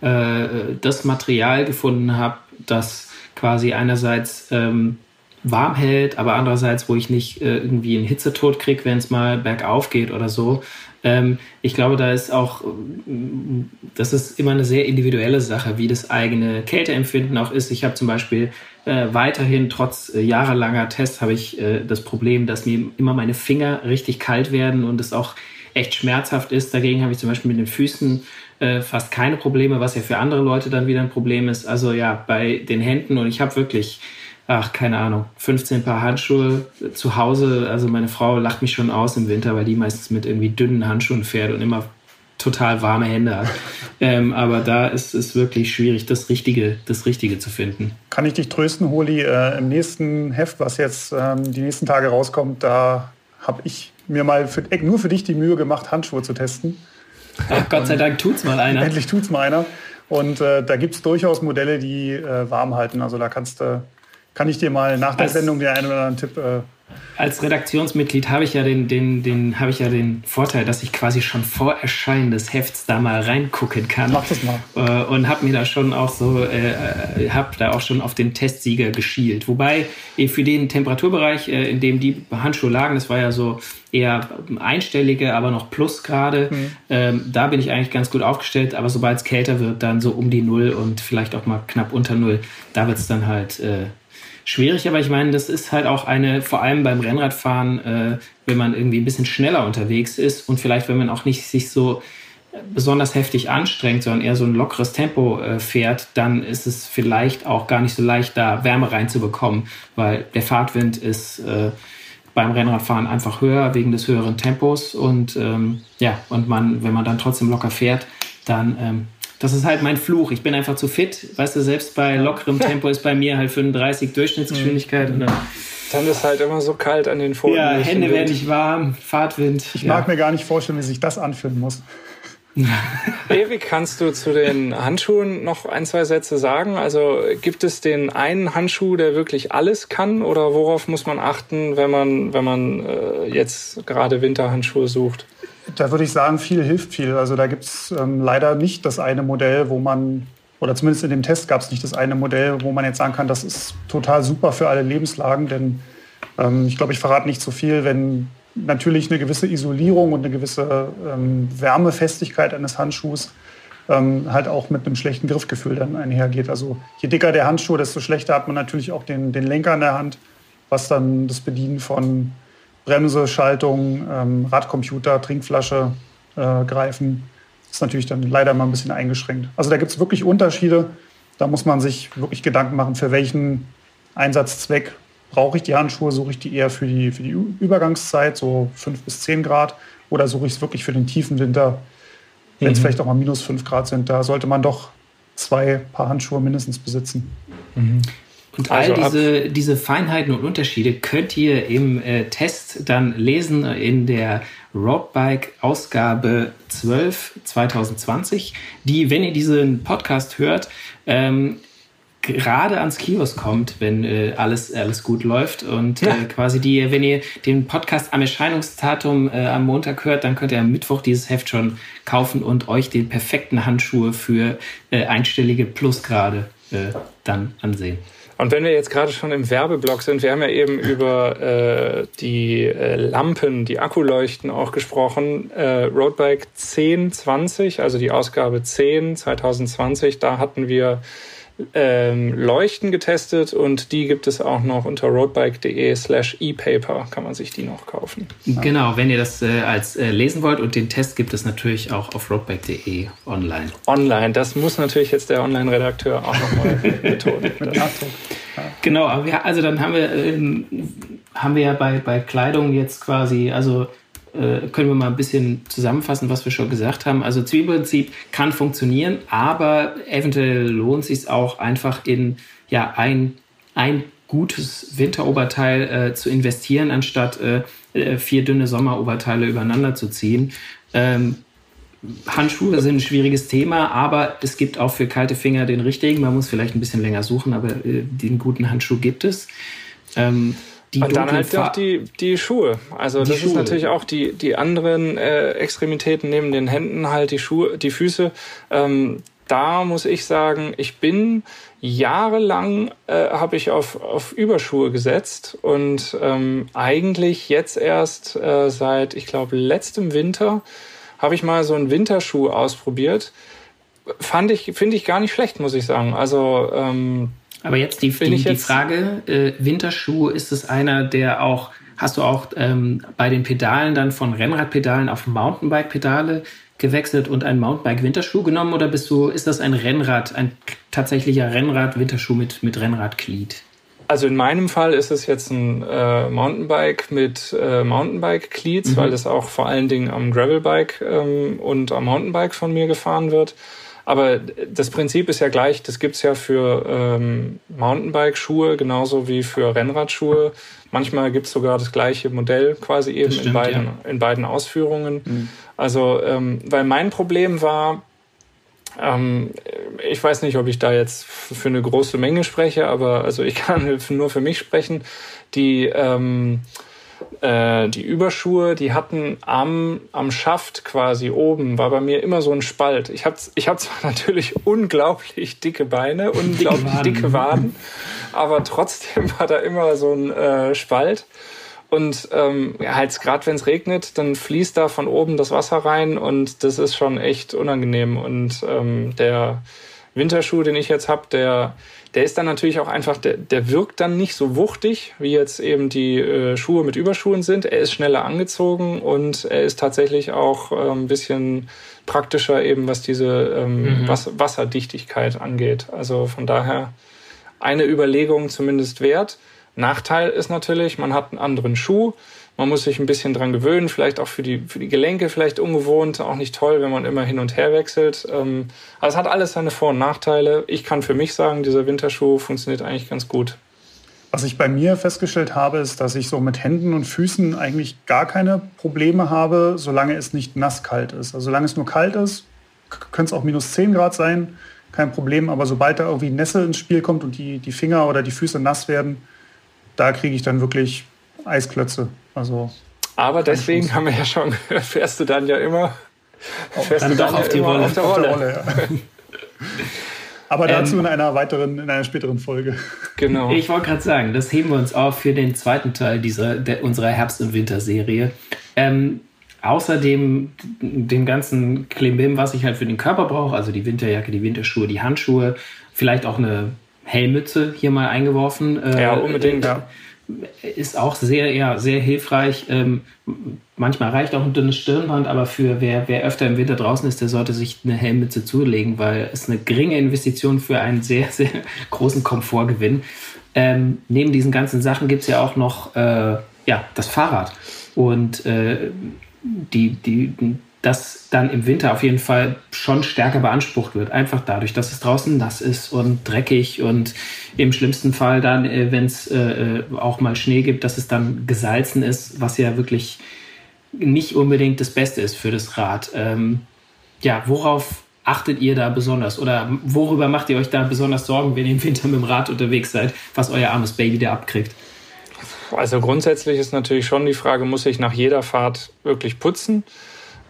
äh, das Material gefunden habe, das quasi einerseits ähm, warm hält, aber andererseits, wo ich nicht äh, irgendwie einen Hitzetod kriege, wenn es mal bergauf geht oder so. Ähm, ich glaube, da ist auch, das ist immer eine sehr individuelle Sache, wie das eigene Kälteempfinden auch ist. Ich habe zum Beispiel äh, weiterhin, trotz äh, jahrelanger Tests, habe ich äh, das Problem, dass mir immer meine Finger richtig kalt werden und es auch echt schmerzhaft ist. Dagegen habe ich zum Beispiel mit den Füßen äh, fast keine Probleme, was ja für andere Leute dann wieder ein Problem ist. Also ja, bei den Händen und ich habe wirklich ach, keine Ahnung, 15 Paar Handschuhe zu Hause. Also meine Frau lacht mich schon aus im Winter, weil die meistens mit irgendwie dünnen Handschuhen fährt und immer total warme Hände hat. ähm, aber da ist es wirklich schwierig, das Richtige, das Richtige zu finden. Kann ich dich trösten, Holi? Äh, Im nächsten Heft, was jetzt ähm, die nächsten Tage rauskommt, da habe ich mir mal für, nur für dich die Mühe gemacht, Handschuhe zu testen. Ach, Gott sei Dank tut's mal einer. Endlich tut's mal einer. Und äh, da gibt es durchaus Modelle, die äh, warm halten. Also da kannst du kann ich dir mal nach der Sendung den einen oder anderen Tipp. Als Redaktionsmitglied habe ich ja den, den, den, habe ich ja den Vorteil, dass ich quasi schon vor Erscheinen des Hefts da mal reingucken kann. Mach das mal. Äh, und habe mir da schon auch so, äh, habe da auch schon auf den Testsieger geschielt. Wobei eh, für den Temperaturbereich, äh, in dem die Handschuhe lagen, das war ja so eher einstellige, aber noch Plusgrade. Mhm. Ähm, da bin ich eigentlich ganz gut aufgestellt. Aber sobald es kälter wird, dann so um die Null und vielleicht auch mal knapp unter Null, da wird es dann halt äh, schwierig, aber ich meine, das ist halt auch eine, vor allem beim Rennradfahren, äh, wenn man irgendwie ein bisschen schneller unterwegs ist und vielleicht, wenn man auch nicht sich so besonders heftig anstrengt, sondern eher so ein lockeres Tempo äh, fährt, dann ist es vielleicht auch gar nicht so leicht, da Wärme reinzubekommen, weil der Fahrtwind ist äh, beim Rennradfahren einfach höher wegen des höheren Tempos und ähm, ja, und man, wenn man dann trotzdem locker fährt, dann ähm, das ist halt mein Fluch. Ich bin einfach zu fit. Weißt du, selbst bei lockerem Tempo ist bei mir halt 35 Durchschnittsgeschwindigkeit. Und dann, dann ist halt immer so kalt an den Pfoten. Ja, Hände werden nicht warm, Fahrtwind. Ich ja. mag mir gar nicht vorstellen, wie sich das anfühlen muss. Erik, kannst du zu den Handschuhen noch ein, zwei Sätze sagen? Also gibt es den einen Handschuh, der wirklich alles kann? Oder worauf muss man achten, wenn man, wenn man äh, jetzt gerade Winterhandschuhe sucht? Da würde ich sagen, viel hilft viel. Also da gibt es ähm, leider nicht das eine Modell, wo man, oder zumindest in dem Test gab es nicht das eine Modell, wo man jetzt sagen kann, das ist total super für alle Lebenslagen. Denn ähm, ich glaube, ich verrate nicht zu so viel, wenn natürlich eine gewisse Isolierung und eine gewisse ähm, Wärmefestigkeit eines Handschuhs ähm, halt auch mit einem schlechten Griffgefühl dann einhergeht. Also je dicker der Handschuh, desto schlechter hat man natürlich auch den, den Lenker in der Hand, was dann das Bedienen von Bremse, Schaltung, ähm, Radcomputer, Trinkflasche äh, greifen. Ist natürlich dann leider mal ein bisschen eingeschränkt. Also da gibt es wirklich Unterschiede. Da muss man sich wirklich Gedanken machen, für welchen Einsatzzweck brauche ich die Handschuhe, suche ich die eher für die, für die Übergangszeit, so fünf bis zehn Grad, oder suche ich es wirklich für den tiefen Winter, wenn es mhm. vielleicht auch mal minus fünf Grad sind. Da sollte man doch zwei Paar Handschuhe mindestens besitzen. Mhm. Und all also diese, diese Feinheiten und Unterschiede könnt ihr im äh, Test dann lesen in der Roadbike Ausgabe 12 2020, die, wenn ihr diesen Podcast hört, ähm, gerade ans Kiosk kommt, wenn äh, alles, alles gut läuft. Und äh, quasi die, wenn ihr den Podcast am Erscheinungsdatum äh, am Montag hört, dann könnt ihr am Mittwoch dieses Heft schon kaufen und euch den perfekten Handschuhe für äh, einstellige Plusgrade äh, dann ansehen. Und wenn wir jetzt gerade schon im Werbeblock sind, wir haben ja eben über äh, die äh, Lampen, die Akkuleuchten auch gesprochen. Äh, Roadbike 1020, also die Ausgabe 10 2020, da hatten wir ähm, Leuchten getestet und die gibt es auch noch unter roadbike.de slash ePaper, kann man sich die noch kaufen. Genau, wenn ihr das äh, als äh, lesen wollt und den Test gibt es natürlich auch auf roadbike.de online. Online, das muss natürlich jetzt der Online-Redakteur auch nochmal betonen. genau, aber wir, also dann haben wir, ähm, haben wir ja bei, bei Kleidung jetzt quasi, also äh, können wir mal ein bisschen zusammenfassen, was wir schon gesagt haben. Also Zwiebelprinzip kann funktionieren, aber eventuell lohnt es sich auch einfach in ja, ein, ein gutes Winteroberteil äh, zu investieren, anstatt äh, äh vier dünne Sommeroberteile übereinander zu ziehen. Ähm, Handschuhe sind ein schwieriges Thema, aber es gibt auch für kalte Finger den richtigen. Man muss vielleicht ein bisschen länger suchen, aber äh, den guten Handschuh gibt es. Ähm, die und dann halt auch die, die Schuhe. Also die das Schuhe. ist natürlich auch die, die anderen äh, Extremitäten neben den Händen, halt die Schuhe, die Füße. Ähm, da muss ich sagen, ich bin jahrelang äh, habe ich auf, auf Überschuhe gesetzt und ähm, eigentlich jetzt erst äh, seit, ich glaube, letztem Winter habe ich mal so einen Winterschuh ausprobiert. Fand ich, finde ich gar nicht schlecht, muss ich sagen. Also ähm, aber jetzt die, die, die Frage, äh, Winterschuh, ist es einer, der auch, hast du auch ähm, bei den Pedalen dann von Rennradpedalen auf Mountainbike-Pedale gewechselt und einen Mountainbike-Winterschuh genommen oder bist du, ist das ein Rennrad, ein tatsächlicher Rennrad-Winterschuh mit, mit Rennradglied? Also in meinem Fall ist es jetzt ein äh, Mountainbike mit äh, Mountainbike-Cleats, mhm. weil das auch vor allen Dingen am Gravelbike ähm, und am Mountainbike von mir gefahren wird. Aber das Prinzip ist ja gleich, das gibt's ja für ähm, Mountainbike-Schuhe genauso wie für Rennradschuhe. Manchmal gibt's sogar das gleiche Modell quasi eben stimmt, in, beiden, ja. in beiden Ausführungen. Mhm. Also, ähm, weil mein Problem war, ähm, ich weiß nicht, ob ich da jetzt für eine große Menge spreche, aber also ich kann nur für mich sprechen. Die ähm, äh, die Überschuhe, die hatten am, am Schaft quasi oben, war bei mir immer so ein Spalt. Ich habe ich hab zwar natürlich unglaublich dicke Beine, unglaublich dicke Waden, dicke Waden aber trotzdem war da immer so ein äh, Spalt. Und ähm, ja, halt gerade wenn es regnet, dann fließt da von oben das Wasser rein und das ist schon echt unangenehm. Und ähm, der Winterschuh, den ich jetzt habe, der der ist dann natürlich auch einfach, der, der wirkt dann nicht so wuchtig, wie jetzt eben die äh, Schuhe mit Überschuhen sind. Er ist schneller angezogen und er ist tatsächlich auch äh, ein bisschen praktischer eben, was diese ähm, mhm. Was Wasserdichtigkeit angeht. Also von daher eine Überlegung zumindest wert. Nachteil ist natürlich, man hat einen anderen Schuh. Man muss sich ein bisschen dran gewöhnen, vielleicht auch für die, für die Gelenke vielleicht ungewohnt, auch nicht toll, wenn man immer hin und her wechselt. Ähm, also es hat alles seine Vor- und Nachteile. Ich kann für mich sagen, dieser Winterschuh funktioniert eigentlich ganz gut. Was ich bei mir festgestellt habe, ist, dass ich so mit Händen und Füßen eigentlich gar keine Probleme habe, solange es nicht nasskalt ist. Also solange es nur kalt ist, könnte es auch minus 10 Grad sein, kein Problem. Aber sobald da irgendwie Nässe ins Spiel kommt und die, die Finger oder die Füße nass werden, da kriege ich dann wirklich Eisklötze. Also aber deswegen haben wir ja schon, fährst du dann ja immer, fährst dann du dann auf, ja die Rolle. auf der Rolle. Auf der Rolle ja. Aber dazu ähm, in einer weiteren, in einer späteren Folge. Genau. Ich wollte gerade sagen, das heben wir uns auf für den zweiten Teil dieser, der, unserer Herbst- und Winterserie. Ähm, außerdem dem ganzen Klimbim, was ich halt für den Körper brauche, also die Winterjacke, die Winterschuhe, die Handschuhe, vielleicht auch eine Hellmütze hier mal eingeworfen. Äh, ja, unbedingt, ja ist auch sehr, ja, sehr hilfreich. Ähm, manchmal reicht auch ein dünnes Stirnband, aber für wer, wer öfter im Winter draußen ist, der sollte sich eine Helmmütze zulegen, weil es eine geringe Investition für einen sehr, sehr großen Komfortgewinn. Ähm, neben diesen ganzen Sachen gibt es ja auch noch äh, ja, das Fahrrad. Und äh, die, die, das dann im Winter auf jeden Fall schon stärker beansprucht wird. Einfach dadurch, dass es draußen nass ist und dreckig und im schlimmsten Fall dann, äh, wenn es äh, äh, auch mal Schnee gibt, dass es dann gesalzen ist, was ja wirklich nicht unbedingt das Beste ist für das Rad. Ähm, ja, worauf achtet ihr da besonders oder worüber macht ihr euch da besonders Sorgen, wenn ihr im Winter mit dem Rad unterwegs seid, was euer armes Baby da abkriegt? Also grundsätzlich ist natürlich schon die Frage, muss ich nach jeder Fahrt wirklich putzen?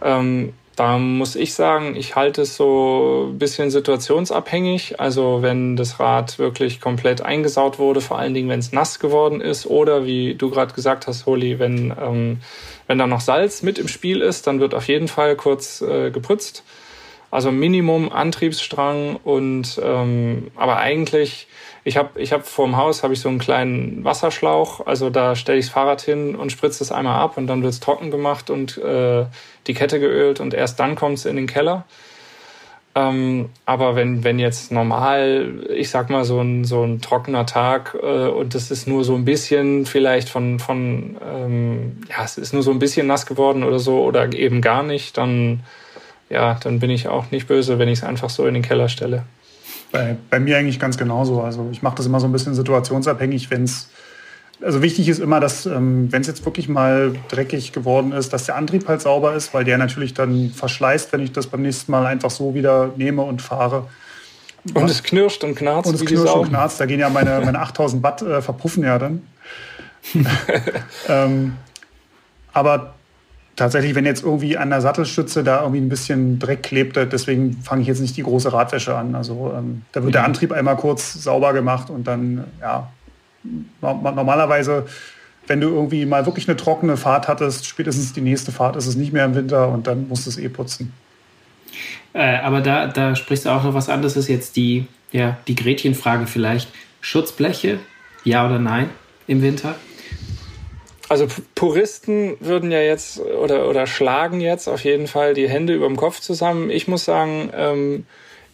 Ähm, da muss ich sagen, ich halte es so ein bisschen situationsabhängig. Also wenn das Rad wirklich komplett eingesaut wurde, vor allen Dingen, wenn es nass geworden ist oder wie du gerade gesagt hast, Holi, wenn, ähm, wenn da noch Salz mit im Spiel ist, dann wird auf jeden Fall kurz äh, geputzt. Also Minimum Antriebsstrang und ähm, aber eigentlich ich habe ich hab vorm Haus habe ich so einen kleinen Wasserschlauch, also da stelle ich das Fahrrad hin und spritze es einmal ab und dann wird es trocken gemacht und äh, die Kette geölt und erst dann kommt es in den Keller. Ähm, aber wenn, wenn jetzt normal, ich sag mal, so ein, so ein trockener Tag äh, und das ist nur so ein bisschen vielleicht von, von ähm, ja, es ist nur so ein bisschen nass geworden oder so oder eben gar nicht, dann, ja, dann bin ich auch nicht böse, wenn ich es einfach so in den Keller stelle. Bei, bei mir eigentlich ganz genauso. Also ich mache das immer so ein bisschen situationsabhängig, wenn es also wichtig ist immer, dass ähm, wenn es jetzt wirklich mal dreckig geworden ist, dass der Antrieb halt sauber ist, weil der natürlich dann verschleißt, wenn ich das beim nächsten Mal einfach so wieder nehme und fahre. Und es knirscht und knarzt. Und es knirscht und knarzt. Da gehen ja meine, meine 8000 Watt äh, verpuffen ja dann. ähm, aber tatsächlich, wenn jetzt irgendwie an der Sattelstütze da irgendwie ein bisschen Dreck klebt, deswegen fange ich jetzt nicht die große Radwäsche an. Also ähm, da wird mhm. der Antrieb einmal kurz sauber gemacht und dann, ja, normalerweise, wenn du irgendwie mal wirklich eine trockene Fahrt hattest, spätestens die nächste Fahrt ist es nicht mehr im Winter und dann musst du es eh putzen. Äh, aber da, da sprichst du auch noch was an, das ist jetzt die, ja, die Gretchenfrage vielleicht. Schutzbleche, ja oder nein im Winter? Also Puristen würden ja jetzt oder, oder schlagen jetzt auf jeden Fall die Hände über dem Kopf zusammen. Ich muss sagen, ähm,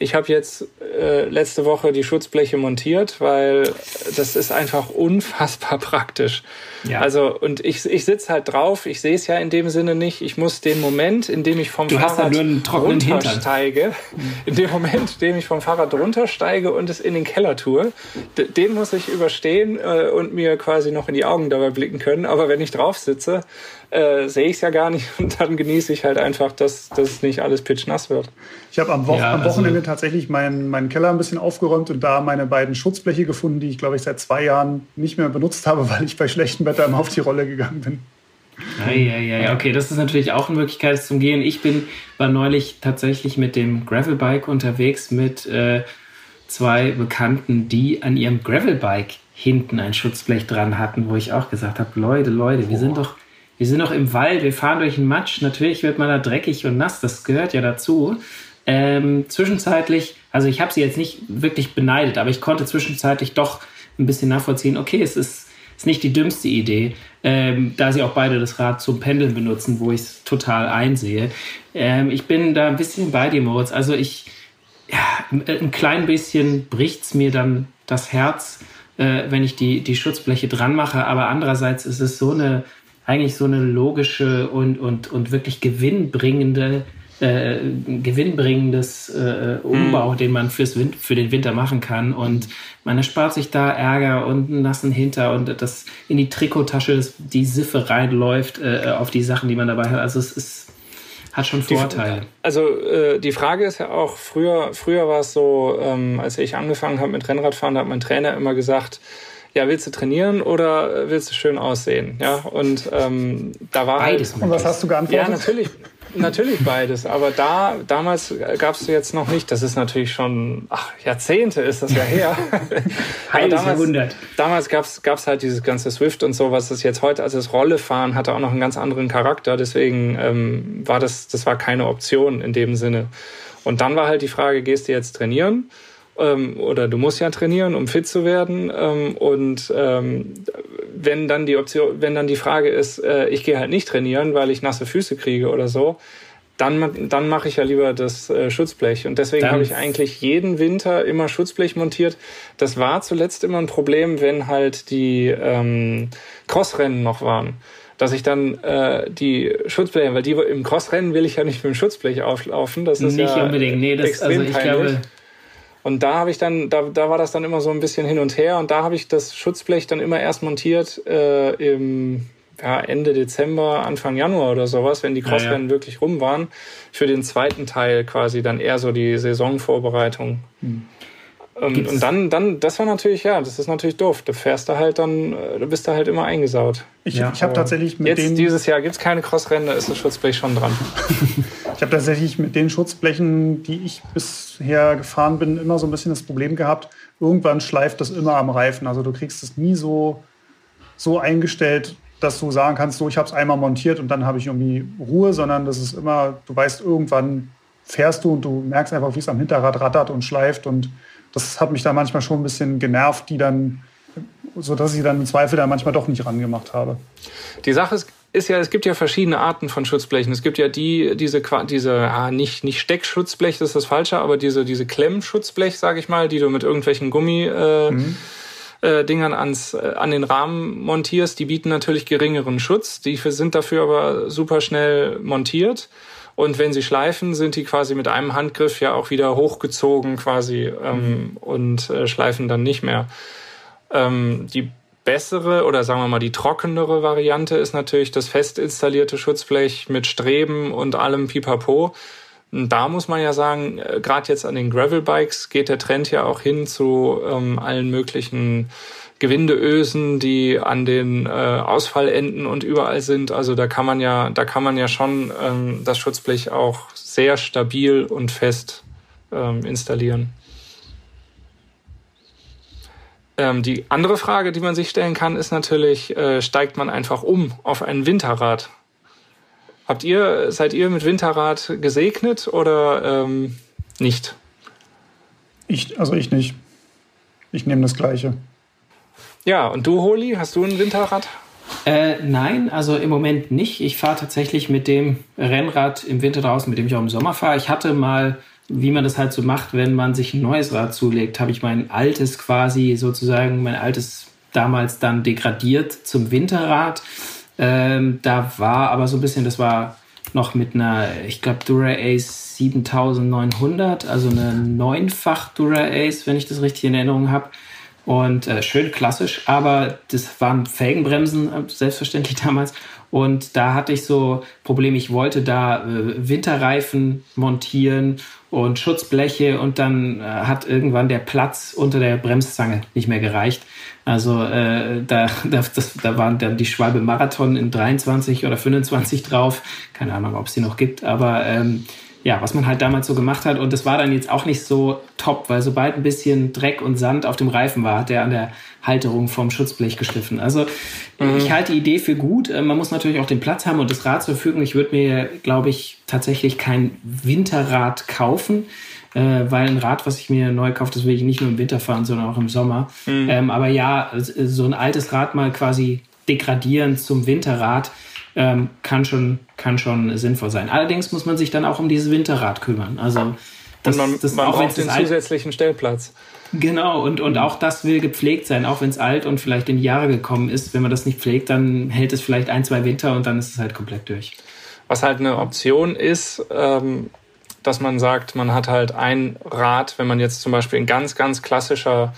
ich habe jetzt äh, letzte Woche die Schutzbleche montiert, weil das ist einfach unfassbar praktisch. Ja. Also und ich, ich sitze halt drauf, ich sehe es ja in dem Sinne nicht. Ich muss den Moment, in dem ich vom du Fahrrad runtersteige, in dem Moment, in dem ich vom Fahrrad runtersteige und es in den Keller tue, den muss ich überstehen äh, und mir quasi noch in die Augen dabei blicken können. Aber wenn ich drauf sitze, äh, sehe ich es ja gar nicht und dann genieße ich halt einfach, dass, dass nicht alles pitchnass wird. Ich habe am, Wo ja, am, Wochenende also tatsächlich meinen, meinen Keller ein bisschen aufgeräumt und da meine beiden Schutzbleche gefunden, die ich glaube ich seit zwei Jahren nicht mehr benutzt habe, weil ich bei schlechtem Wetter immer auf die Rolle gegangen bin. Ja, ja, ja, ja, okay, das ist natürlich auch eine Möglichkeit zum Gehen. Ich bin, war neulich tatsächlich mit dem Gravelbike unterwegs mit äh, zwei Bekannten, die an ihrem Gravelbike hinten ein Schutzblech dran hatten, wo ich auch gesagt habe, Leute, Leute, wir sind doch wir sind noch im Wald, wir fahren durch den Matsch. Natürlich wird man da dreckig und nass, das gehört ja dazu. Ähm, zwischenzeitlich, also ich habe sie jetzt nicht wirklich beneidet, aber ich konnte zwischenzeitlich doch ein bisschen nachvollziehen, okay, es ist, ist nicht die dümmste Idee, ähm, da sie auch beide das Rad zum Pendeln benutzen, wo ich es total einsehe. Ähm, ich bin da ein bisschen bei dir, Moritz. Also ich, ja, ein klein bisschen bricht es mir dann das Herz, äh, wenn ich die, die Schutzbleche dran mache, aber andererseits ist es so eine eigentlich so eine logische und, und, und wirklich gewinnbringende äh, gewinnbringendes äh, Umbau, mhm. den man fürs Win für den Winter machen kann. Und man erspart sich da Ärger und einen nassen Hinter und das in die Trikottasche die Siffe reinläuft äh, auf die Sachen, die man dabei hat. Also es ist hat schon Vorteile. Also äh, die Frage ist ja auch, früher, früher war es so, ähm, als ich angefangen habe mit Rennradfahren, da hat mein Trainer immer gesagt, ja, willst du trainieren oder willst du schön aussehen? Ja, und ähm, da war halt beides. Halt, und was hast du geantwortet? Ja, natürlich, natürlich beides. Aber da damals gab es jetzt noch nicht. Das ist natürlich schon ach, Jahrzehnte ist das ja her. damals, Jahrhundert. Damals gab es halt dieses ganze Swift und so, was es jetzt heute, also das Rollefahren hatte auch noch einen ganz anderen Charakter. Deswegen ähm, war das, das war keine Option in dem Sinne. Und dann war halt die Frage, gehst du jetzt trainieren? Ähm, oder du musst ja trainieren, um fit zu werden. Ähm, und ähm, wenn dann die Option, wenn dann die Frage ist, äh, ich gehe halt nicht trainieren, weil ich nasse Füße kriege oder so, dann, dann mache ich ja lieber das äh, Schutzblech. Und deswegen habe ich eigentlich jeden Winter immer Schutzblech montiert. Das war zuletzt immer ein Problem, wenn halt die ähm, Crossrennen noch waren dass ich dann äh, die Schutzbleche, weil die im Crossrennen will ich ja nicht mit dem Schutzblech auflaufen. Das ist nicht ja unbedingt. Nee, das, extrem also ich peinlich. glaube, und da habe ich dann, da, da war das dann immer so ein bisschen hin und her und da habe ich das Schutzblech dann immer erst montiert äh, im ja, Ende Dezember, Anfang Januar oder sowas, wenn die Crossrennen ja, ja. wirklich rum waren. Für den zweiten Teil quasi dann eher so die Saisonvorbereitung. Hm. Und, und, dann, dann, das war natürlich, ja, das ist natürlich doof. Du fährst da halt dann, äh, du bist da halt immer eingesaut. Ich, ja. ich habe tatsächlich mit Jetzt, den. Dieses Jahr gibt es keine Crossrennen, da ist das Schutzblech schon dran. ich habe tatsächlich mit den Schutzblechen, die ich bisher gefahren bin, immer so ein bisschen das Problem gehabt, irgendwann schleift das immer am Reifen. Also du kriegst es nie so, so eingestellt, dass du sagen kannst, so ich habe es einmal montiert und dann habe ich irgendwie Ruhe, sondern das ist immer, du weißt, irgendwann fährst du und du merkst einfach, wie es am Hinterrad rattert und schleift. Und das hat mich da manchmal schon ein bisschen genervt, die dann, so dass ich dann im Zweifel da manchmal doch nicht rangemacht habe. Die Sache ist, ist ja, es gibt ja verschiedene Arten von Schutzblechen. Es gibt ja die, diese, diese, ah, nicht, nicht Steckschutzblech, das ist das Falsche, aber diese, diese Klemmschutzblech, sage ich mal, die du mit irgendwelchen Gummi, äh, mhm. äh, Dingern ans, äh, an den Rahmen montierst, die bieten natürlich geringeren Schutz. Die sind dafür aber super schnell montiert. Und wenn sie schleifen, sind die quasi mit einem Handgriff ja auch wieder hochgezogen quasi ähm, mhm. und äh, schleifen dann nicht mehr. Ähm, die bessere oder sagen wir mal die trockenere Variante ist natürlich das fest installierte Schutzblech mit Streben und allem Pipapo. Und da muss man ja sagen, äh, gerade jetzt an den Gravelbikes geht der Trend ja auch hin zu ähm, allen möglichen Gewindeösen, die an den äh, Ausfallenden und überall sind. Also da kann man ja, da kann man ja schon ähm, das Schutzblech auch sehr stabil und fest ähm, installieren. Ähm, die andere Frage, die man sich stellen kann, ist natürlich, äh, steigt man einfach um auf ein Winterrad? Habt ihr, seid ihr mit Winterrad gesegnet oder ähm, nicht? Ich, also ich nicht. Ich nehme das Gleiche. Ja, und du, Holi, hast du ein Winterrad? Äh, nein, also im Moment nicht. Ich fahre tatsächlich mit dem Rennrad im Winter draußen, mit dem ich auch im Sommer fahre. Ich hatte mal, wie man das halt so macht, wenn man sich ein neues Rad zulegt, habe ich mein altes quasi sozusagen, mein altes damals dann degradiert zum Winterrad. Ähm, da war aber so ein bisschen, das war noch mit einer, ich glaube, Dura Ace 7900, also eine neunfach Dura Ace, wenn ich das richtig in Erinnerung habe. Und äh, schön klassisch, aber das waren Felgenbremsen, äh, selbstverständlich damals. Und da hatte ich so Probleme, ich wollte da äh, Winterreifen montieren und Schutzbleche und dann äh, hat irgendwann der Platz unter der Bremszange nicht mehr gereicht. Also äh, da, da, das, da waren dann die Schwalbe Marathon in 23 oder 25 drauf. Keine Ahnung, ob es die noch gibt, aber ähm, ja, was man halt damals so gemacht hat. Und das war dann jetzt auch nicht so top, weil sobald ein bisschen Dreck und Sand auf dem Reifen war, hat der an der Halterung vom Schutzblech geschliffen. Also mhm. ich halte die Idee für gut. Äh, man muss natürlich auch den Platz haben und das Rad zur Verfügung. Ich würde mir, glaube ich, tatsächlich kein Winterrad kaufen. Äh, weil ein Rad, was ich mir neu kaufe, das will ich nicht nur im Winter fahren, sondern auch im Sommer. Mhm. Ähm, aber ja, so ein altes Rad mal quasi degradieren zum Winterrad, ähm, kann, schon, kann schon sinnvoll sein. Allerdings muss man sich dann auch um dieses Winterrad kümmern. Also das, und man, das, man auch braucht den zusätzlichen Stellplatz. Genau, und, und auch das will gepflegt sein, auch wenn es alt und vielleicht in die Jahre gekommen ist. Wenn man das nicht pflegt, dann hält es vielleicht ein, zwei Winter und dann ist es halt komplett durch. Was halt eine Option ist, ähm, dass man sagt, man hat halt ein Rad, wenn man jetzt zum Beispiel ein ganz, ganz klassischer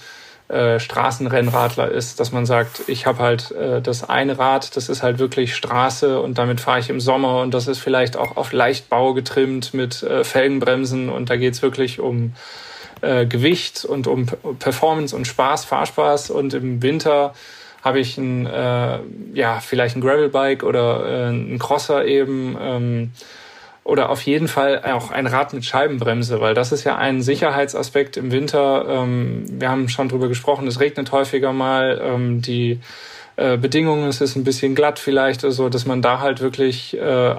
äh, Straßenrennradler ist, dass man sagt, ich habe halt äh, das eine Rad, das ist halt wirklich Straße und damit fahre ich im Sommer und das ist vielleicht auch auf Leichtbau getrimmt mit äh, Felgenbremsen und da geht's wirklich um äh, Gewicht und um Performance und Spaß, Fahrspaß und im Winter habe ich ein, äh, ja, vielleicht ein Gravelbike oder äh, ein Crosser eben, ähm, oder auf jeden Fall auch ein Rad mit Scheibenbremse, weil das ist ja ein Sicherheitsaspekt im Winter. Ähm, wir haben schon drüber gesprochen, es regnet häufiger mal, ähm, die äh, Bedingungen, es ist ein bisschen glatt vielleicht, also dass man da halt wirklich äh,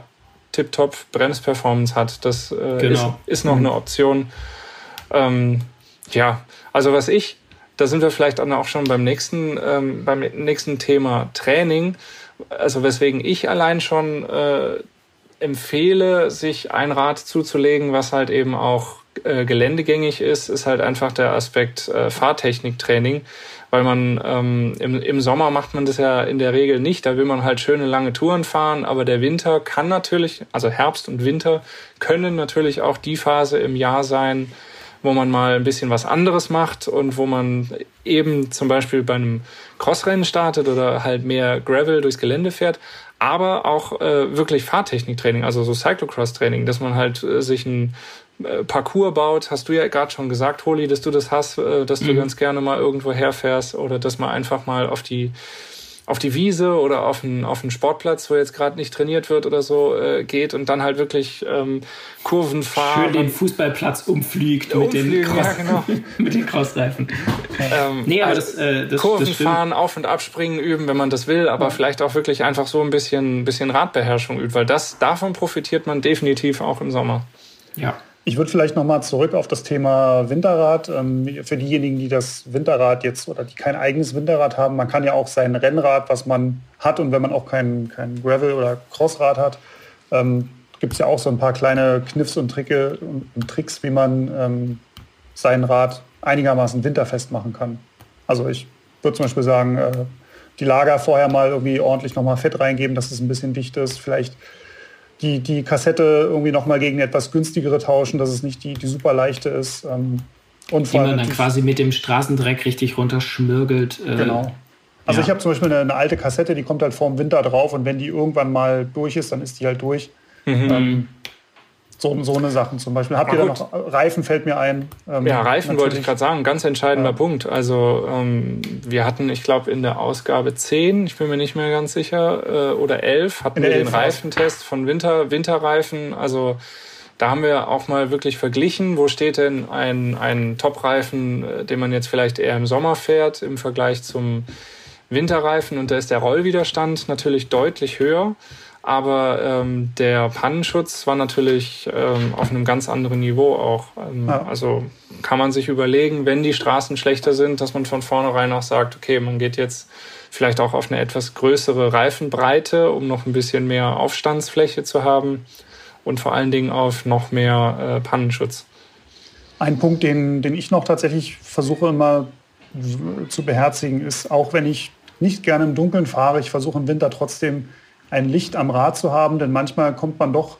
tip-top Bremsperformance hat. Das äh, genau. ist, ist noch mhm. eine Option. Ähm, ja, also was ich, da sind wir vielleicht auch schon beim nächsten, ähm, beim nächsten Thema Training. Also weswegen ich allein schon äh, empfehle, sich ein Rad zuzulegen, was halt eben auch äh, geländegängig ist, ist halt einfach der Aspekt äh, Fahrtechniktraining, weil man ähm, im, im Sommer macht man das ja in der Regel nicht, da will man halt schöne lange Touren fahren, aber der Winter kann natürlich, also Herbst und Winter können natürlich auch die Phase im Jahr sein, wo man mal ein bisschen was anderes macht und wo man eben zum Beispiel bei einem Crossrennen startet oder halt mehr Gravel durchs Gelände fährt, aber auch äh, wirklich Fahrtechniktraining, also so Cyclocross-Training, dass man halt äh, sich ein äh, Parcours baut. Hast du ja gerade schon gesagt, Holi, dass du das hast, äh, dass du mhm. ganz gerne mal irgendwo herfährst oder dass man einfach mal auf die auf die Wiese oder auf einen, auf einen Sportplatz, wo jetzt gerade nicht trainiert wird oder so, äh, geht und dann halt wirklich ähm, Kurven fahren. Schön den Fußballplatz umfliegt mit den, Cross, ja, genau. mit den Crossreifen. Ähm, nee, aber also das, äh, das, Kurven das fahren, auf- und abspringen üben, wenn man das will, aber ja. vielleicht auch wirklich einfach so ein bisschen, bisschen Radbeherrschung übt, weil das, davon profitiert man definitiv auch im Sommer. Ja. Ich würde vielleicht noch mal zurück auf das Thema Winterrad. Ähm, für diejenigen, die das Winterrad jetzt oder die kein eigenes Winterrad haben, man kann ja auch sein Rennrad, was man hat und wenn man auch kein, kein Gravel oder Crossrad hat, ähm, gibt es ja auch so ein paar kleine Kniffs und, Tricke, und Tricks, wie man ähm, sein Rad einigermaßen winterfest machen kann. Also ich würde zum Beispiel sagen, äh, die Lager vorher mal irgendwie ordentlich noch mal Fett reingeben, dass es ein bisschen dicht ist. Vielleicht die, die Kassette irgendwie nochmal gegen etwas günstigere tauschen, dass es nicht die, die super leichte ist. Ähm, und die man dann quasi mit dem Straßendreck richtig runterschmirgelt. Äh, genau. Also ja. ich habe zum Beispiel eine, eine, alte Kassette, die kommt halt vorm Winter drauf und wenn die irgendwann mal durch ist, dann ist die halt durch. Mhm. Ähm, so, so eine Sachen zum Beispiel. Habt ihr da noch Reifen fällt mir ein? Ähm, ja, Reifen natürlich. wollte ich gerade sagen, ganz entscheidender ja. Punkt. Also ähm, wir hatten, ich glaube, in der Ausgabe 10, ich bin mir nicht mehr ganz sicher, äh, oder 11, hatten wir den Reifentest von Winter, Winterreifen. Also da haben wir auch mal wirklich verglichen, wo steht denn ein, ein Top-Reifen, äh, den man jetzt vielleicht eher im Sommer fährt, im Vergleich zum Winterreifen. Und da ist der Rollwiderstand natürlich deutlich höher. Aber ähm, der Pannenschutz war natürlich ähm, auf einem ganz anderen Niveau auch. Ähm, ja. Also kann man sich überlegen, wenn die Straßen schlechter sind, dass man von vornherein auch sagt, okay, man geht jetzt vielleicht auch auf eine etwas größere Reifenbreite, um noch ein bisschen mehr Aufstandsfläche zu haben und vor allen Dingen auf noch mehr äh, Pannenschutz. Ein Punkt, den, den ich noch tatsächlich versuche immer zu beherzigen, ist, auch wenn ich nicht gerne im Dunkeln fahre, ich versuche im Winter trotzdem ein Licht am Rad zu haben, denn manchmal kommt man doch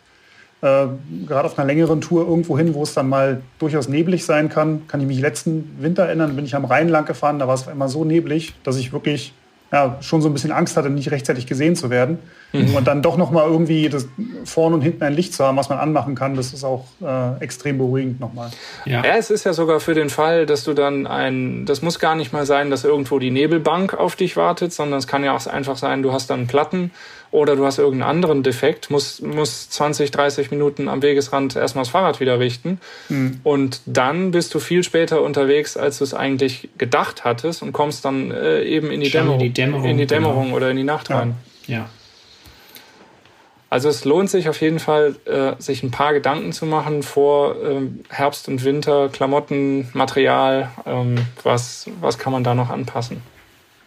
äh, gerade auf einer längeren Tour irgendwo hin, wo es dann mal durchaus neblig sein kann. Kann ich mich letzten Winter erinnern, bin ich am Rhein lang gefahren, da war es immer so neblig, dass ich wirklich ja, schon so ein bisschen Angst hatte, nicht rechtzeitig gesehen zu werden. Mhm. Und dann doch noch mal irgendwie das vorne und hinten ein Licht zu haben, was man anmachen kann, das ist auch äh, extrem beruhigend nochmal. Ja. ja, es ist ja sogar für den Fall, dass du dann ein, das muss gar nicht mal sein, dass irgendwo die Nebelbank auf dich wartet, sondern es kann ja auch einfach sein, du hast dann Platten oder du hast irgendeinen anderen Defekt, musst, musst 20, 30 Minuten am Wegesrand erstmal das Fahrrad wieder richten. Mhm. Und dann bist du viel später unterwegs, als du es eigentlich gedacht hattest und kommst dann äh, eben in die, Dämmerung, in die Dämmerung, in die Dämmerung genau. oder in die Nacht rein. Ja. ja. Also es lohnt sich auf jeden Fall, äh, sich ein paar Gedanken zu machen vor äh, Herbst und Winter, Klamotten, Material, ähm, was, was kann man da noch anpassen.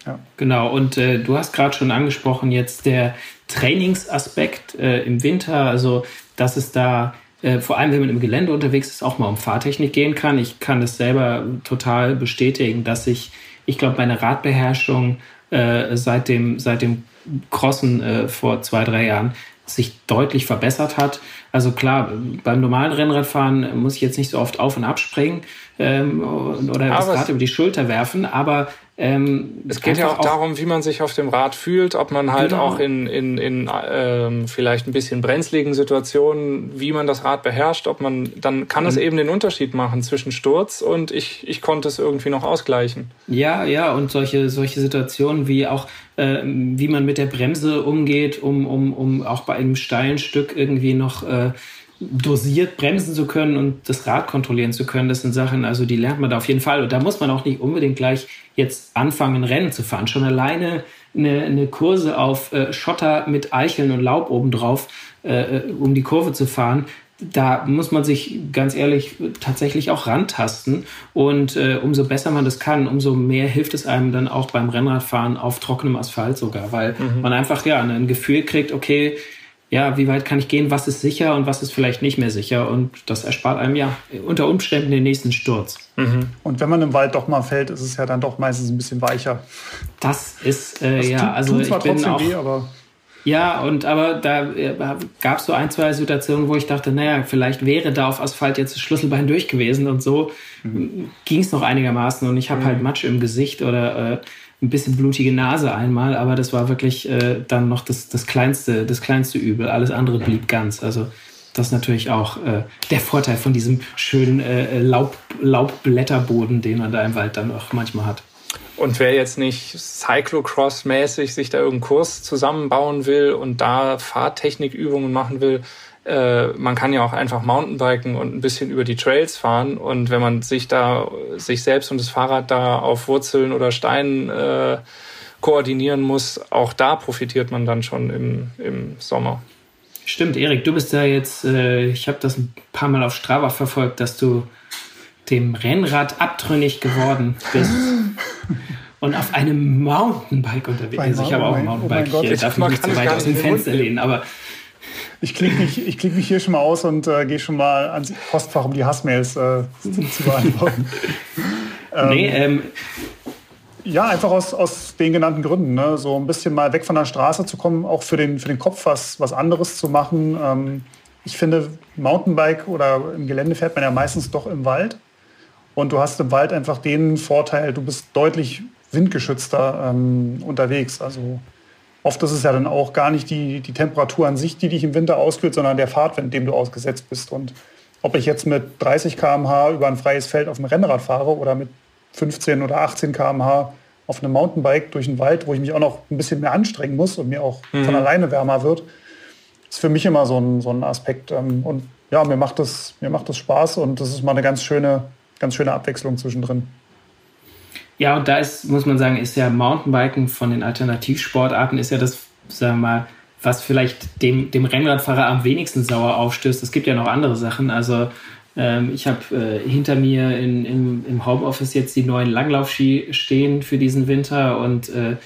Ja. Genau, und äh, du hast gerade schon angesprochen, jetzt der Trainingsaspekt äh, im Winter, also dass es da äh, vor allem, wenn man im Gelände unterwegs ist, auch mal um Fahrtechnik gehen kann. Ich kann das selber total bestätigen, dass ich, ich glaube, meine Radbeherrschung äh, seit dem, seit dem Crossen äh, vor zwei, drei Jahren sich deutlich verbessert hat. Also klar, beim normalen Rennradfahren muss ich jetzt nicht so oft auf und abspringen ähm, oder das Rad über die Schulter werfen, aber ähm, es geht ja auch, auch, darum, wie man sich auf dem Rad fühlt, ob man halt genau. auch in, in, in ähm, vielleicht ein bisschen brenzligen Situationen, wie man das Rad beherrscht, ob man, dann kann es eben den Unterschied machen zwischen Sturz und ich, ich konnte es irgendwie noch ausgleichen. Ja, ja, und solche, solche Situationen wie auch, äh, wie man mit der Bremse umgeht, um, um, um auch bei einem steilen Stück irgendwie noch äh, dosiert bremsen zu können und das Rad kontrollieren zu können. Das sind Sachen, also die lernt man da auf jeden Fall. Und da muss man auch nicht unbedingt gleich jetzt anfangen, Rennen zu fahren. Schon alleine eine, eine Kurse auf äh, Schotter mit Eicheln und Laub obendrauf, äh, äh, um die Kurve zu fahren, da muss man sich ganz ehrlich tatsächlich auch rantasten. Und äh, umso besser man das kann, umso mehr hilft es einem dann auch beim Rennradfahren auf trockenem Asphalt sogar, weil mhm. man einfach ja ein Gefühl kriegt, okay, ja, wie weit kann ich gehen, was ist sicher und was ist vielleicht nicht mehr sicher. Und das erspart einem ja unter Umständen den nächsten Sturz. Mhm. Und wenn man im Wald doch mal fällt, ist es ja dann doch meistens ein bisschen weicher. Das ist, äh, das ja, tut, also tut zwar ich bin auch, weh, aber ja, und aber da äh, gab es so ein, zwei Situationen, wo ich dachte, naja, vielleicht wäre da auf Asphalt jetzt das Schlüsselbein durch gewesen und so mhm. ging es noch einigermaßen und ich habe mhm. halt Matsch im Gesicht oder äh, ein bisschen blutige Nase einmal, aber das war wirklich äh, dann noch das, das, kleinste, das kleinste Übel. Alles andere blieb ganz. Also das ist natürlich auch äh, der Vorteil von diesem schönen äh, Laub, Laubblätterboden, den man da im Wald dann auch manchmal hat. Und wer jetzt nicht Cyclocross-mäßig sich da irgendeinen Kurs zusammenbauen will und da Fahrtechnikübungen machen will, äh, man kann ja auch einfach Mountainbiken und ein bisschen über die Trails fahren. Und wenn man sich da, sich selbst und das Fahrrad da auf Wurzeln oder Steinen äh, koordinieren muss, auch da profitiert man dann schon im, im Sommer. Stimmt, Erik, du bist ja jetzt, äh, ich habe das ein paar Mal auf Strava verfolgt, dass du dem Rennrad abtrünnig geworden bist. und auf einem Mountainbike unterwegs bist. Also ich habe auch ein Mountainbike. Oh ich darf mich nicht zu weit aus dem Fenster lehnen, aber ich klicke mich, ich klick mich hier schon mal aus und äh, gehe schon mal ans Postfach, um die Hassmails äh, zu beantworten. ähm, nee, ähm, ja, einfach aus, aus den genannten Gründen. Ne? So ein bisschen mal weg von der Straße zu kommen, auch für den, für den Kopf was, was anderes zu machen. Ähm, ich finde, Mountainbike oder im Gelände fährt man ja meistens doch im Wald. Und du hast im Wald einfach den Vorteil, du bist deutlich windgeschützter ähm, unterwegs. Also oft ist es ja dann auch gar nicht die, die Temperatur an sich, die dich im Winter auskühlt, sondern der Fahrtwind, dem du ausgesetzt bist. Und ob ich jetzt mit 30 km/h über ein freies Feld auf dem Rennrad fahre oder mit 15 oder 18 km/h auf einem Mountainbike durch den Wald, wo ich mich auch noch ein bisschen mehr anstrengen muss und mir auch mhm. von alleine wärmer wird, ist für mich immer so ein, so ein Aspekt. Ähm, und ja, mir macht, das, mir macht das Spaß und das ist mal eine ganz schöne, ganz schöne Abwechslung zwischendrin. Ja, und da ist, muss man sagen, ist ja Mountainbiken von den Alternativsportarten, ist ja das, sagen wir mal, was vielleicht dem, dem Rennradfahrer am wenigsten sauer aufstößt. Es gibt ja noch andere Sachen. Also ähm, ich habe äh, hinter mir in, im, im Homeoffice jetzt die neuen Langlaufski stehen für diesen Winter und äh,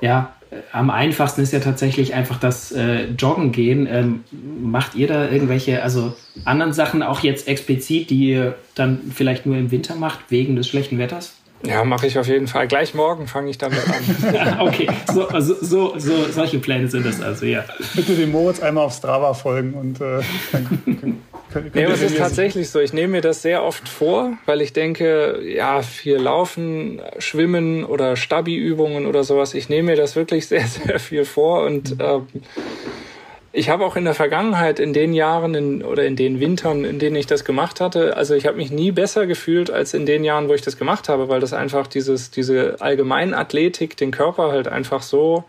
ja, am einfachsten ist ja tatsächlich einfach das äh, Joggen gehen. Ähm, macht ihr da irgendwelche, also anderen Sachen auch jetzt explizit, die ihr dann vielleicht nur im Winter macht, wegen des schlechten Wetters? Ja, mache ich auf jeden Fall. Gleich morgen fange ich damit an. ja, okay, so, also, so, so, solche Pläne sind das also, ja. Bitte dem Moritz einmal auf Strava folgen und äh, dann könnt, nee, es ist tatsächlich so. Ich nehme mir das sehr oft vor, weil ich denke, ja, viel Laufen, Schwimmen oder Stabi-Übungen oder sowas, ich nehme mir das wirklich sehr, sehr viel vor und äh, ich habe auch in der Vergangenheit, in den Jahren in, oder in den Wintern, in denen ich das gemacht hatte, also ich habe mich nie besser gefühlt als in den Jahren, wo ich das gemacht habe, weil das einfach dieses, diese Allgemeinathletik den Körper halt einfach so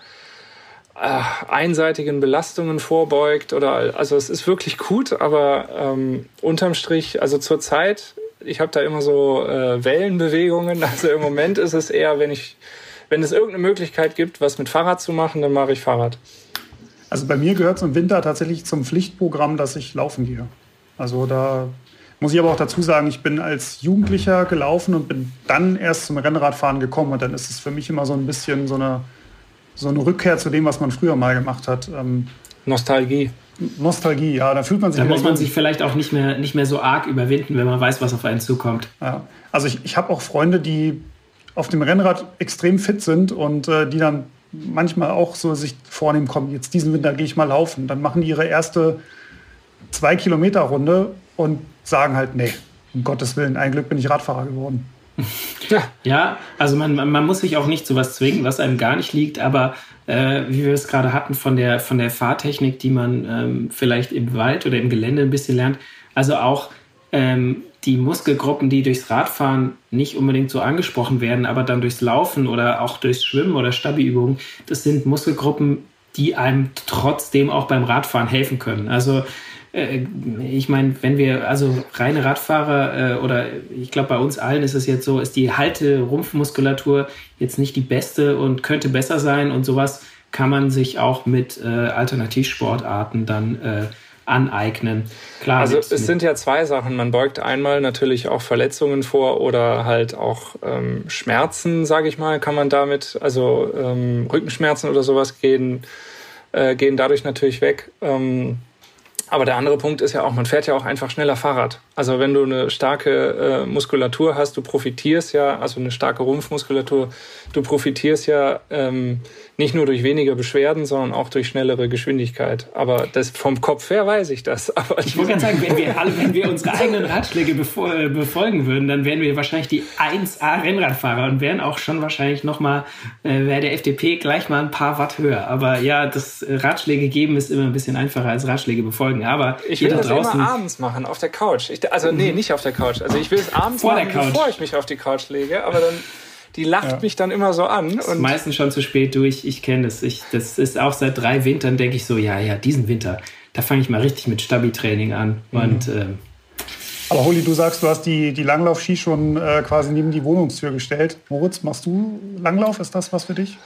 äh, einseitigen Belastungen vorbeugt oder also es ist wirklich gut, aber ähm, unterm Strich, also zur Zeit, ich habe da immer so äh, Wellenbewegungen, also im Moment ist es eher, wenn ich, wenn es irgendeine Möglichkeit gibt, was mit Fahrrad zu machen, dann mache ich Fahrrad. Also bei mir gehört es im Winter tatsächlich zum Pflichtprogramm, dass ich laufen gehe. Also da muss ich aber auch dazu sagen, ich bin als Jugendlicher gelaufen und bin dann erst zum Rennradfahren gekommen. Und dann ist es für mich immer so ein bisschen so eine, so eine Rückkehr zu dem, was man früher mal gemacht hat. Ähm, Nostalgie. Nostalgie, ja, da fühlt man sich. Da muss man sich vielleicht auch nicht mehr, nicht mehr so arg überwinden, wenn man weiß, was auf einen zukommt. Ja. Also ich, ich habe auch Freunde, die auf dem Rennrad extrem fit sind und äh, die dann manchmal auch so sich vornehmen, komm, jetzt diesen Winter gehe ich mal laufen. Dann machen die ihre erste zwei Kilometer Runde und sagen halt, nee, um Gottes Willen, ein Glück bin ich Radfahrer geworden. Ja, ja also man, man muss sich auch nicht zu was zwingen, was einem gar nicht liegt, aber äh, wie wir es gerade hatten von der, von der Fahrtechnik, die man ähm, vielleicht im Wald oder im Gelände ein bisschen lernt, also auch ähm, die Muskelgruppen, die durchs Radfahren nicht unbedingt so angesprochen werden, aber dann durchs Laufen oder auch durchs Schwimmen oder Stabi-Übungen, das sind Muskelgruppen, die einem trotzdem auch beim Radfahren helfen können. Also äh, ich meine, wenn wir, also reine Radfahrer äh, oder ich glaube bei uns allen ist es jetzt so, ist die Halte-Rumpfmuskulatur jetzt nicht die beste und könnte besser sein und sowas kann man sich auch mit äh, Alternativsportarten dann äh, aneignen. Klar, also es sind ja zwei Sachen. Man beugt einmal natürlich auch Verletzungen vor oder halt auch ähm, Schmerzen, sage ich mal, kann man damit, also ähm, Rückenschmerzen oder sowas gehen, äh, gehen dadurch natürlich weg. Ähm, aber der andere Punkt ist ja auch, man fährt ja auch einfach schneller Fahrrad. Also wenn du eine starke äh, Muskulatur hast, du profitierst ja, also eine starke Rumpfmuskulatur, du profitierst ja ähm, nicht nur durch weniger Beschwerden, sondern auch durch schnellere Geschwindigkeit. Aber das vom Kopf her weiß ich das. Aber ich wollte gerade sagen, wenn wir, alle, wenn wir unsere eigenen Ratschläge äh, befolgen würden, dann wären wir wahrscheinlich die 1A-Rennradfahrer und wären auch schon wahrscheinlich nochmal, äh, wäre der FDP gleich mal ein paar Watt höher. Aber ja, das Ratschläge geben ist immer ein bisschen einfacher als Ratschläge befolgen. Aber ich will das draußen immer abends machen, auf der Couch. Ich, also nee, mhm. nicht auf der Couch. Also ich will es abends Vor machen, der Couch. bevor ich mich auf die Couch lege. Aber dann die lacht ja. mich dann immer so an. Das ist meistens schon zu spät durch. Ich kenne das. Ich, das ist auch seit drei Wintern, denke ich so, ja, ja, diesen Winter, da fange ich mal richtig mit Stabi-Training an. Mhm. Und ähm, aber Holly, du sagst, du hast die, die Langlauf-Ski schon äh, quasi neben die Wohnungstür gestellt. Moritz, machst du Langlauf? Ist das was für dich?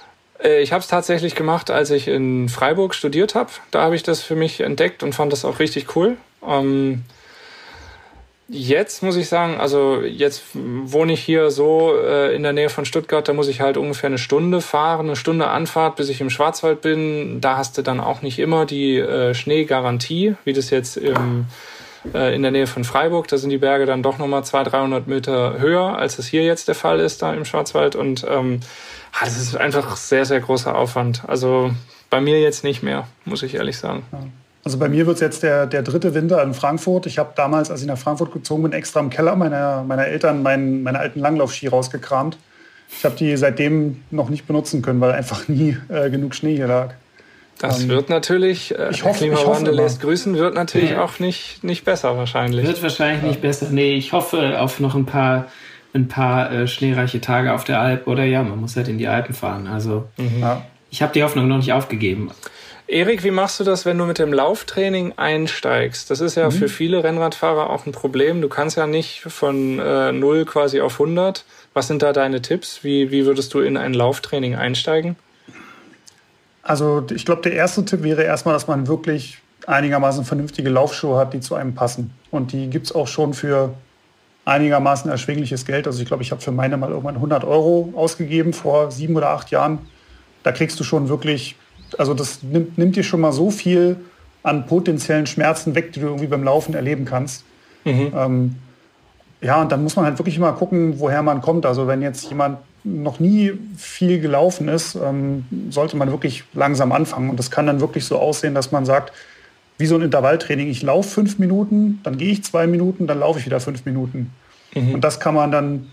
Äh, ich habe es tatsächlich gemacht, als ich in Freiburg studiert habe. Da habe ich das für mich entdeckt und fand das auch richtig cool. Ähm, jetzt muss ich sagen, also jetzt wohne ich hier so äh, in der Nähe von Stuttgart, da muss ich halt ungefähr eine Stunde fahren, eine Stunde Anfahrt, bis ich im Schwarzwald bin. Da hast du dann auch nicht immer die äh, Schneegarantie, wie das jetzt im äh, in der Nähe von Freiburg. Da sind die Berge dann doch nochmal 200, 300 Meter höher, als es hier jetzt der Fall ist, da im Schwarzwald. Und ähm, das ist einfach sehr, sehr großer Aufwand. Also bei mir jetzt nicht mehr, muss ich ehrlich sagen. Also bei mir wird es jetzt der, der dritte Winter in Frankfurt. Ich habe damals, als ich nach Frankfurt gezogen bin, extra im Keller meiner, meiner Eltern meinen, meine alten Langlaufski rausgekramt. Ich habe die seitdem noch nicht benutzen können, weil einfach nie äh, genug Schnee hier lag. Das ähm, wird natürlich, äh, ich hoffe, Klimawandel ich lässt grüßen, wird natürlich ja. auch nicht, nicht besser wahrscheinlich. Wird wahrscheinlich ja. nicht besser. Nee, ich hoffe auf noch ein paar, ein paar äh, schneereiche Tage auf der Alp. Oder ja, man muss halt in die Alpen fahren. Also mhm. ja. ich habe die Hoffnung noch nicht aufgegeben. Erik, wie machst du das, wenn du mit dem Lauftraining einsteigst? Das ist ja mhm. für viele Rennradfahrer auch ein Problem. Du kannst ja nicht von äh, 0 quasi auf 100. Was sind da deine Tipps? Wie, wie würdest du in ein Lauftraining einsteigen? Also ich glaube, der erste Tipp wäre erstmal, dass man wirklich einigermaßen vernünftige Laufschuhe hat, die zu einem passen. Und die gibt es auch schon für einigermaßen erschwingliches Geld. Also ich glaube, ich habe für meine mal irgendwann 100 Euro ausgegeben vor sieben oder acht Jahren. Da kriegst du schon wirklich, also das nimmt, nimmt dir schon mal so viel an potenziellen Schmerzen weg, die du irgendwie beim Laufen erleben kannst. Mhm. Ähm, ja, und dann muss man halt wirklich mal gucken, woher man kommt. Also wenn jetzt jemand noch nie viel gelaufen ist, ähm, sollte man wirklich langsam anfangen. Und das kann dann wirklich so aussehen, dass man sagt, wie so ein Intervalltraining, ich laufe fünf Minuten, dann gehe ich zwei Minuten, dann laufe ich wieder fünf Minuten. Mhm. Und das kann man dann,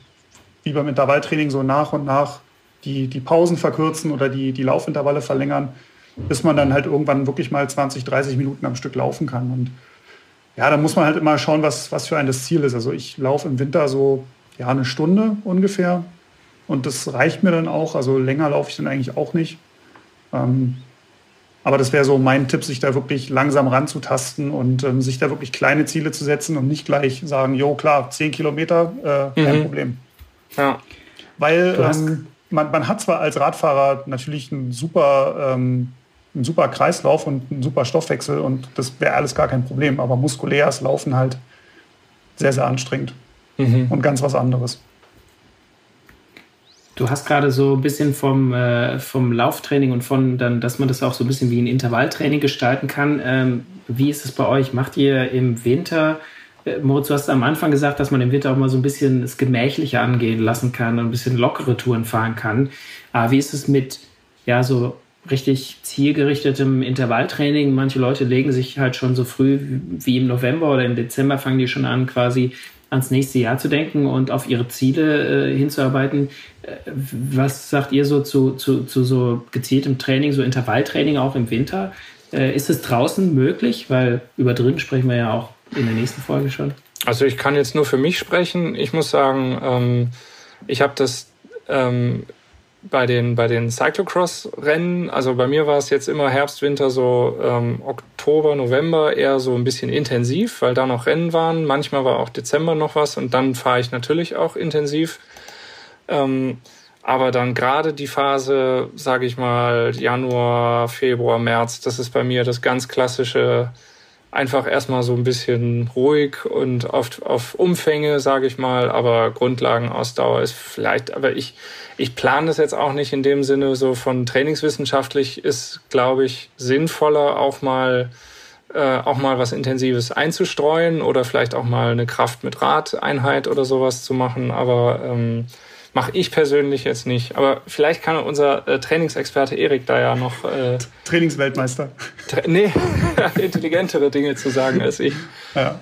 wie beim Intervalltraining, so nach und nach die, die Pausen verkürzen oder die, die Laufintervalle verlängern, bis man dann halt irgendwann wirklich mal 20, 30 Minuten am Stück laufen kann. Und ja, da muss man halt immer schauen, was, was für ein das Ziel ist. Also ich laufe im Winter so ja, eine Stunde ungefähr und das reicht mir dann auch. Also länger laufe ich dann eigentlich auch nicht. Ähm, aber das wäre so mein Tipp, sich da wirklich langsam ranzutasten und ähm, sich da wirklich kleine Ziele zu setzen und nicht gleich sagen, jo klar, 10 Kilometer, äh, kein mhm. Problem. Ja. Weil ähm, man, man, hat zwar als Radfahrer natürlich einen super, ähm, einen super Kreislauf und einen super Stoffwechsel und das wäre alles gar kein Problem, aber muskulär ist Laufen halt sehr, sehr anstrengend mhm. und ganz was anderes. Du hast gerade so ein bisschen vom, äh, vom Lauftraining und von dann, dass man das auch so ein bisschen wie ein Intervalltraining gestalten kann. Ähm, wie ist es bei euch? Macht ihr im Winter, Moritz, du hast am Anfang gesagt, dass man im Winter auch mal so ein bisschen es gemächlicher angehen lassen kann und ein bisschen lockere Touren fahren kann. Aber wie ist es mit, ja, so richtig zielgerichtetem Intervalltraining? Manche Leute legen sich halt schon so früh wie im November oder im Dezember fangen die schon an, quasi ans nächste Jahr zu denken und auf ihre Ziele äh, hinzuarbeiten. Äh, was sagt ihr so zu, zu, zu so gezieltem Training, so Intervalltraining auch im Winter? Äh, ist es draußen möglich? Weil über drin sprechen wir ja auch in der nächsten Folge schon. Also ich kann jetzt nur für mich sprechen. Ich muss sagen, ähm, ich habe das ähm, bei den, bei den Cyclocross-Rennen, also bei mir war es jetzt immer Herbst, Winter, so ähm, Oktober, November eher so ein bisschen intensiv, weil da noch Rennen waren. Manchmal war auch Dezember noch was und dann fahre ich natürlich auch intensiv. Ähm, aber dann gerade die Phase, sage ich mal, Januar, Februar, März, das ist bei mir das ganz klassische einfach erstmal so ein bisschen ruhig und auf, auf Umfänge, sage ich mal, aber Grundlagenausdauer ist vielleicht, aber ich, ich plane das jetzt auch nicht in dem Sinne so von trainingswissenschaftlich ist, glaube ich, sinnvoller auch mal äh, auch mal was Intensives einzustreuen oder vielleicht auch mal eine Kraft mit Radeinheit oder sowas zu machen, aber ähm, Mache ich persönlich jetzt nicht. Aber vielleicht kann unser äh, Trainingsexperte Erik da ja noch. Äh, Trainingsweltmeister. Tra nee, intelligentere Dinge zu sagen als ich. Ja.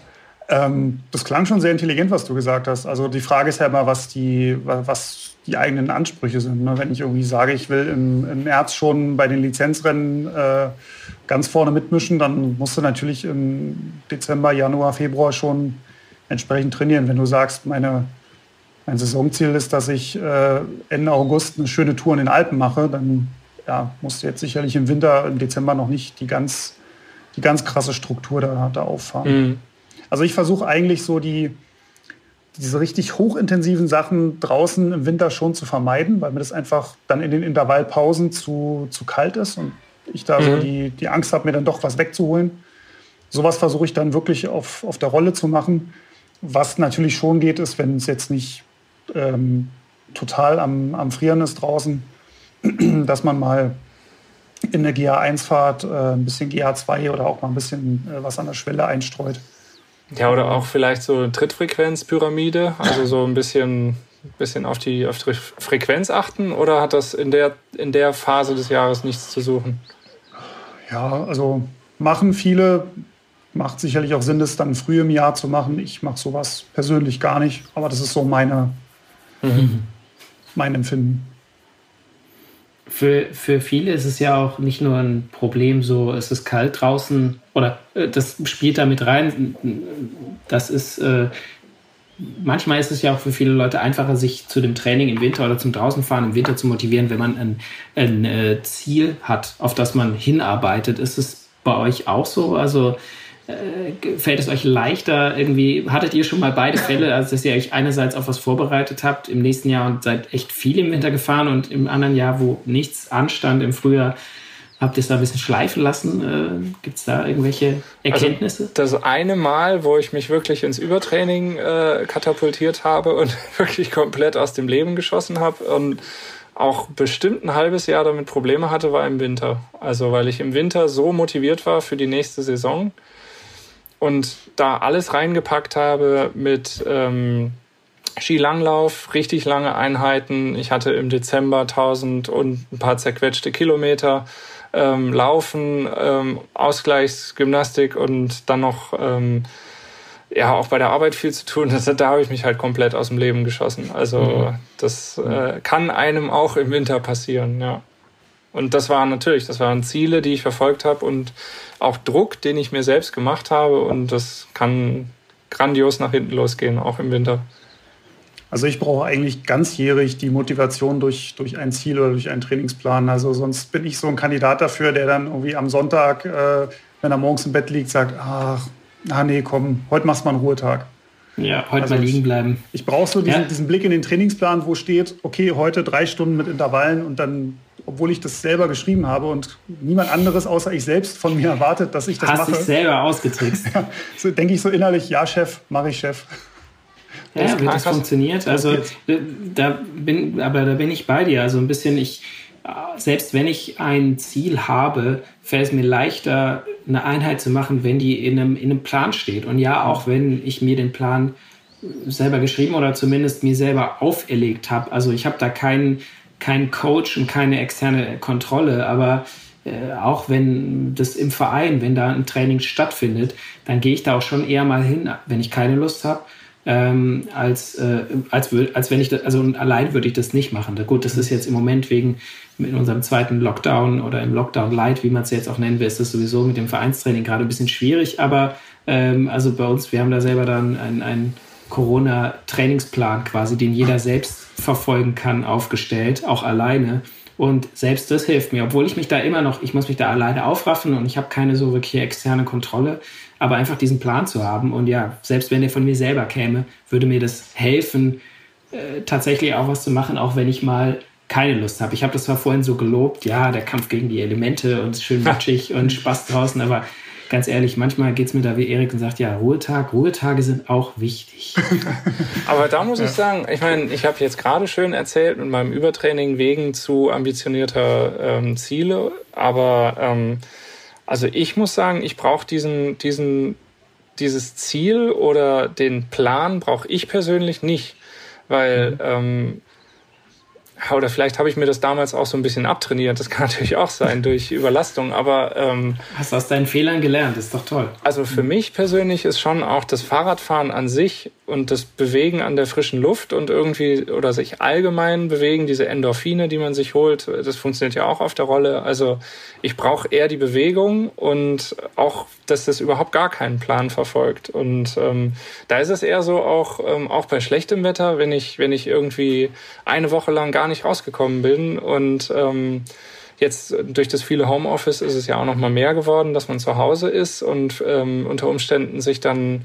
Ähm, das klang schon sehr intelligent, was du gesagt hast. Also die Frage ist ja immer, was die, was die eigenen Ansprüche sind. Ne? Wenn ich irgendwie sage, ich will im, im März schon bei den Lizenzrennen äh, ganz vorne mitmischen, dann musst du natürlich im Dezember, Januar, Februar schon entsprechend trainieren. Wenn du sagst, meine mein Saisonziel ist, dass ich äh, Ende August eine schöne Tour in den Alpen mache, dann ja, musst du jetzt sicherlich im Winter, im Dezember noch nicht die ganz, die ganz krasse Struktur da, da auffahren. Mhm. Also ich versuche eigentlich so die, diese richtig hochintensiven Sachen draußen im Winter schon zu vermeiden, weil mir das einfach dann in den Intervallpausen zu, zu kalt ist und ich da mhm. so die, die Angst habe, mir dann doch was wegzuholen. Sowas versuche ich dann wirklich auf, auf der Rolle zu machen. Was natürlich schon geht, ist, wenn es jetzt nicht ähm, total am, am Frieren ist draußen, dass man mal in der GA1-Fahrt äh, ein bisschen GA2 oder auch mal ein bisschen äh, was an der Schwelle einstreut. Ja, oder auch vielleicht so eine Trittfrequenzpyramide, also so ein bisschen, bisschen auf, die, auf die Frequenz achten oder hat das in der, in der Phase des Jahres nichts zu suchen? Ja, also machen viele, macht sicherlich auch Sinn, das dann früh im Jahr zu machen. Ich mache sowas persönlich gar nicht, aber das ist so meine, mhm. mein Empfinden für, für viele ist es ja auch nicht nur ein Problem, so es ist kalt draußen oder äh, das spielt da mit rein. Das ist äh, manchmal ist es ja auch für viele Leute einfacher, sich zu dem Training im Winter oder zum Draußenfahren im Winter zu motivieren, wenn man ein, ein äh, Ziel hat, auf das man hinarbeitet. Ist es bei euch auch so? Also fällt es euch leichter irgendwie, hattet ihr schon mal beide Fälle, also dass ihr euch einerseits auf was vorbereitet habt im nächsten Jahr und seid echt viel im Winter gefahren und im anderen Jahr, wo nichts anstand im Frühjahr, habt ihr es da ein bisschen schleifen lassen? Äh, Gibt es da irgendwelche Erkenntnisse? Also das eine Mal, wo ich mich wirklich ins Übertraining äh, katapultiert habe und wirklich komplett aus dem Leben geschossen habe und auch bestimmt ein halbes Jahr damit Probleme hatte, war im Winter. Also weil ich im Winter so motiviert war für die nächste Saison und da alles reingepackt habe mit ähm, Skilanglauf, richtig lange Einheiten. Ich hatte im Dezember 1000 und ein paar zerquetschte Kilometer. Ähm, Laufen, ähm, Ausgleichsgymnastik und dann noch ähm, ja auch bei der Arbeit viel zu tun. Das, da habe ich mich halt komplett aus dem Leben geschossen. Also mhm. das äh, kann einem auch im Winter passieren, ja. Und das waren natürlich, das waren Ziele, die ich verfolgt habe und auch Druck, den ich mir selbst gemacht habe. Und das kann grandios nach hinten losgehen, auch im Winter. Also ich brauche eigentlich ganzjährig die Motivation durch, durch ein Ziel oder durch einen Trainingsplan. Also sonst bin ich so ein Kandidat dafür, der dann irgendwie am Sonntag, äh, wenn er morgens im Bett liegt, sagt, ach, ah nee, komm, heute machst du mal einen Ruhetag. Ja, heute also mal liegen bleiben. Ich, ich brauche so diesen, ja. diesen Blick in den Trainingsplan, wo steht, okay, heute drei Stunden mit Intervallen und dann obwohl ich das selber geschrieben habe und niemand anderes außer ich selbst von mir erwartet, dass ich das Hast mache. Hast dich selber ausgetrickst. ja, so denke ich so innerlich, ja Chef, mache ich Chef. Ja, wie das funktioniert. Also da bin, aber da bin ich bei dir. Also ein bisschen, ich, selbst wenn ich ein Ziel habe, fällt es mir leichter, eine Einheit zu machen, wenn die in einem, in einem Plan steht. Und ja, auch wenn ich mir den Plan selber geschrieben oder zumindest mir selber auferlegt habe. Also ich habe da keinen kein Coach und keine externe Kontrolle, aber äh, auch wenn das im Verein, wenn da ein Training stattfindet, dann gehe ich da auch schon eher mal hin, wenn ich keine Lust habe. Ähm, als, äh, als, als wenn ich das, also allein würde ich das nicht machen. Gut, das ist jetzt im Moment wegen in unserem zweiten Lockdown oder im Lockdown Light, wie man es jetzt auch nennen will, ist das sowieso mit dem Vereinstraining gerade ein bisschen schwierig. Aber ähm, also bei uns, wir haben da selber dann ein, ein Corona-Trainingsplan quasi, den jeder selbst verfolgen kann, aufgestellt, auch alleine. Und selbst das hilft mir, obwohl ich mich da immer noch, ich muss mich da alleine aufraffen und ich habe keine so wirklich externe Kontrolle, aber einfach diesen Plan zu haben. Und ja, selbst wenn der von mir selber käme, würde mir das helfen, äh, tatsächlich auch was zu machen, auch wenn ich mal keine Lust habe. Ich habe das zwar vorhin so gelobt, ja, der Kampf gegen die Elemente und schön matschig und Spaß draußen, aber ganz ehrlich, manchmal geht es mir da wie Erik und sagt, ja, Ruhetag, Ruhetage sind auch wichtig. Aber da muss ich sagen, ich meine, ich habe jetzt gerade schön erzählt mit meinem Übertraining wegen zu ambitionierter ähm, Ziele, aber ähm, also ich muss sagen, ich brauche diesen, diesen, dieses Ziel oder den Plan brauche ich persönlich nicht, weil mhm. ähm, oder vielleicht habe ich mir das damals auch so ein bisschen abtrainiert. Das kann natürlich auch sein durch Überlastung. Aber ähm, hast aus deinen Fehlern gelernt. Das ist doch toll. Also für mich persönlich ist schon auch das Fahrradfahren an sich und das Bewegen an der frischen Luft und irgendwie oder sich allgemein bewegen, diese Endorphine, die man sich holt, das funktioniert ja auch auf der Rolle. Also ich brauche eher die Bewegung und auch, dass das überhaupt gar keinen Plan verfolgt. Und ähm, da ist es eher so auch ähm, auch bei schlechtem Wetter, wenn ich wenn ich irgendwie eine Woche lang gar nicht rausgekommen bin und ähm, Jetzt durch das viele Homeoffice ist es ja auch noch mal mehr geworden, dass man zu Hause ist und ähm, unter Umständen sich dann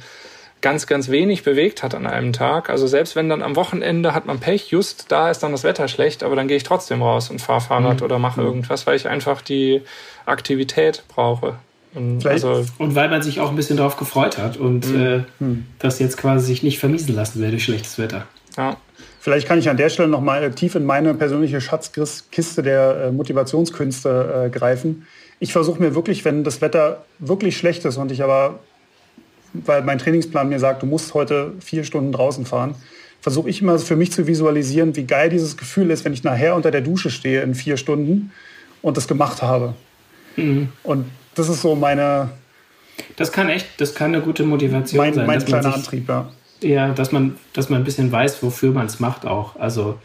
ganz, ganz wenig bewegt hat an einem Tag. Also selbst wenn dann am Wochenende hat man Pech, just da ist dann das Wetter schlecht, aber dann gehe ich trotzdem raus und fahre Fahrrad mhm. oder mache mhm. irgendwas, weil ich einfach die Aktivität brauche. Und, also, und weil man sich auch ein bisschen darauf gefreut hat und mhm. äh, mhm. das jetzt quasi sich nicht vermiesen lassen will durch schlechtes Wetter. Ja. Vielleicht kann ich an der Stelle noch mal tief in meine persönliche Schatzkiste der äh, Motivationskünste äh, greifen. Ich versuche mir wirklich, wenn das Wetter wirklich schlecht ist und ich aber weil mein Trainingsplan mir sagt, du musst heute vier Stunden draußen fahren, versuche ich immer für mich zu visualisieren, wie geil dieses Gefühl ist, wenn ich nachher unter der Dusche stehe in vier Stunden und das gemacht habe. Mhm. Und das ist so meine. Das kann echt, das kann eine gute Motivation mein, sein. Mein kleiner sich, Antrieb, ja. Ja, dass man, dass man ein bisschen weiß, wofür man es macht auch. Also,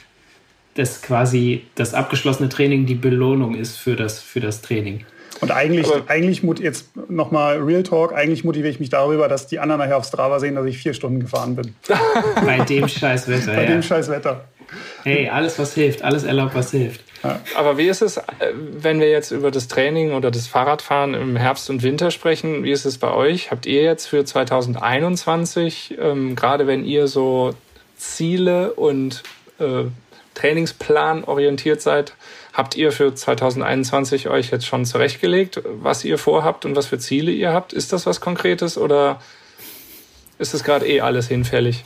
dass quasi das abgeschlossene Training die Belohnung ist für das, für das Training. Und eigentlich, Aber eigentlich jetzt nochmal Real Talk, eigentlich motiviere ich mich darüber, dass die anderen nachher auf Strava sehen, dass ich vier Stunden gefahren bin. Bei dem scheiß Wetter. Bei ja. dem scheiß Wetter. Hey, alles was hilft, alles erlaubt, was hilft. Ja. Aber wie ist es, äh, wenn wir jetzt über das Training oder das Fahrradfahren im Herbst und Winter sprechen? Wie ist es bei euch? Habt ihr jetzt für 2021, ähm, gerade wenn ihr so Ziele und äh, Trainingsplan orientiert seid, Habt ihr für 2021 euch jetzt schon zurechtgelegt, was ihr vorhabt und was für Ziele ihr habt? Ist das was Konkretes oder ist es gerade eh alles hinfällig?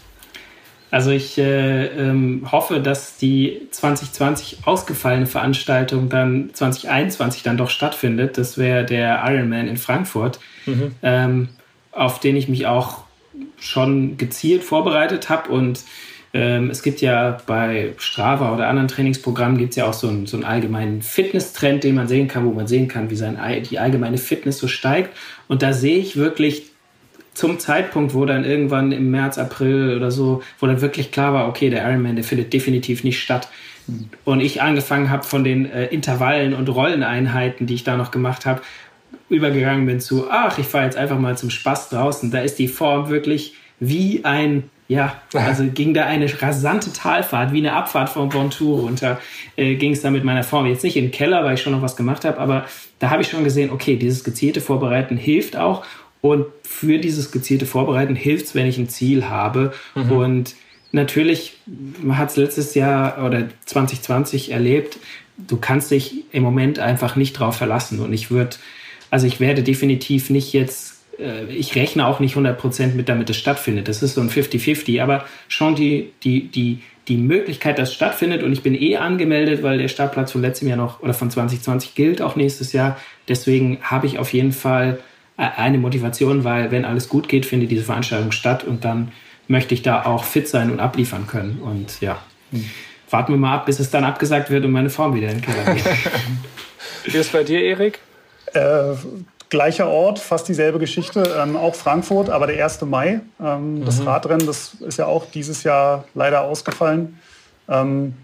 Also ich äh, ähm, hoffe, dass die 2020 ausgefallene Veranstaltung dann 2021 dann doch stattfindet. Das wäre der Ironman in Frankfurt, mhm. ähm, auf den ich mich auch schon gezielt vorbereitet habe und es gibt ja bei Strava oder anderen Trainingsprogrammen gibt es ja auch so einen, so einen allgemeinen Fitness-Trend, den man sehen kann, wo man sehen kann, wie sein, die allgemeine Fitness so steigt. Und da sehe ich wirklich zum Zeitpunkt, wo dann irgendwann im März, April oder so, wo dann wirklich klar war, okay, der Ironman, der findet definitiv nicht statt. Und ich angefangen habe von den äh, Intervallen und Rolleneinheiten, die ich da noch gemacht habe, übergegangen bin zu, ach, ich fahre jetzt einfach mal zum Spaß draußen. Da ist die Form wirklich wie ein ja, also ging da eine rasante Talfahrt, wie eine Abfahrt von Bontour runter, äh, ging es da mit meiner Form. Jetzt nicht in den Keller, weil ich schon noch was gemacht habe, aber da habe ich schon gesehen, okay, dieses gezielte Vorbereiten hilft auch. Und für dieses gezielte Vorbereiten hilft es, wenn ich ein Ziel habe. Mhm. Und natürlich, man hat es letztes Jahr oder 2020 erlebt, du kannst dich im Moment einfach nicht drauf verlassen. Und ich würde, also ich werde definitiv nicht jetzt äh, ich rechne auch nicht 100% mit, damit es stattfindet. Das ist so ein 50-50, aber schon die, die, die, die Möglichkeit, dass es stattfindet und ich bin eh angemeldet, weil der Startplatz von letztem Jahr noch oder von 2020 gilt auch nächstes Jahr. Deswegen habe ich auf jeden Fall äh, eine Motivation, weil wenn alles gut geht, findet diese Veranstaltung statt und dann möchte ich da auch fit sein und abliefern können. Und ja, hm. warten wir mal ab, bis es dann abgesagt wird und meine Form wieder in den Keller geht. Wie ist bei dir, Erik? Äh, gleicher Ort, fast dieselbe Geschichte, ähm, auch Frankfurt, aber der 1. Mai. Ähm, mhm. Das Radrennen, das ist ja auch dieses Jahr leider ausgefallen. Ähm,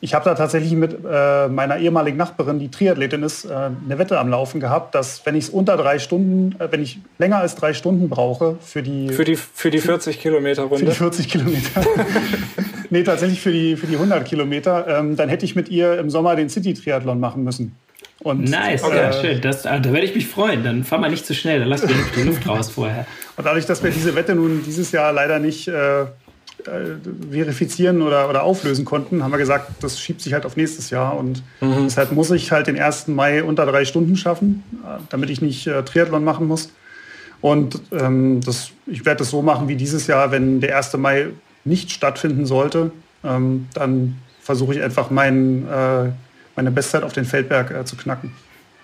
ich habe da tatsächlich mit äh, meiner ehemaligen Nachbarin, die Triathletin ist, äh, eine Wette am Laufen gehabt, dass wenn ich es unter drei Stunden, äh, wenn ich länger als drei Stunden brauche für die... Für die, für die 40 Kilometer Runde? Für die 40 Kilometer. nee, tatsächlich für die, für die 100 Kilometer. Ähm, dann hätte ich mit ihr im Sommer den City-Triathlon machen müssen. Und, nice, okay, äh, schön. Das, ah, da werde ich mich freuen. Dann fahr mal nicht zu schnell, dann lass mir die Luft raus vorher. Und dadurch, dass wir diese Wette nun dieses Jahr leider nicht äh, äh, verifizieren oder, oder auflösen konnten, haben wir gesagt, das schiebt sich halt auf nächstes Jahr. Und mhm. deshalb muss ich halt den 1. Mai unter drei Stunden schaffen, äh, damit ich nicht äh, Triathlon machen muss. Und ähm, das, ich werde das so machen wie dieses Jahr, wenn der 1. Mai nicht stattfinden sollte, ähm, dann versuche ich einfach meinen äh, meine Bestzeit auf den Feldberg äh, zu knacken.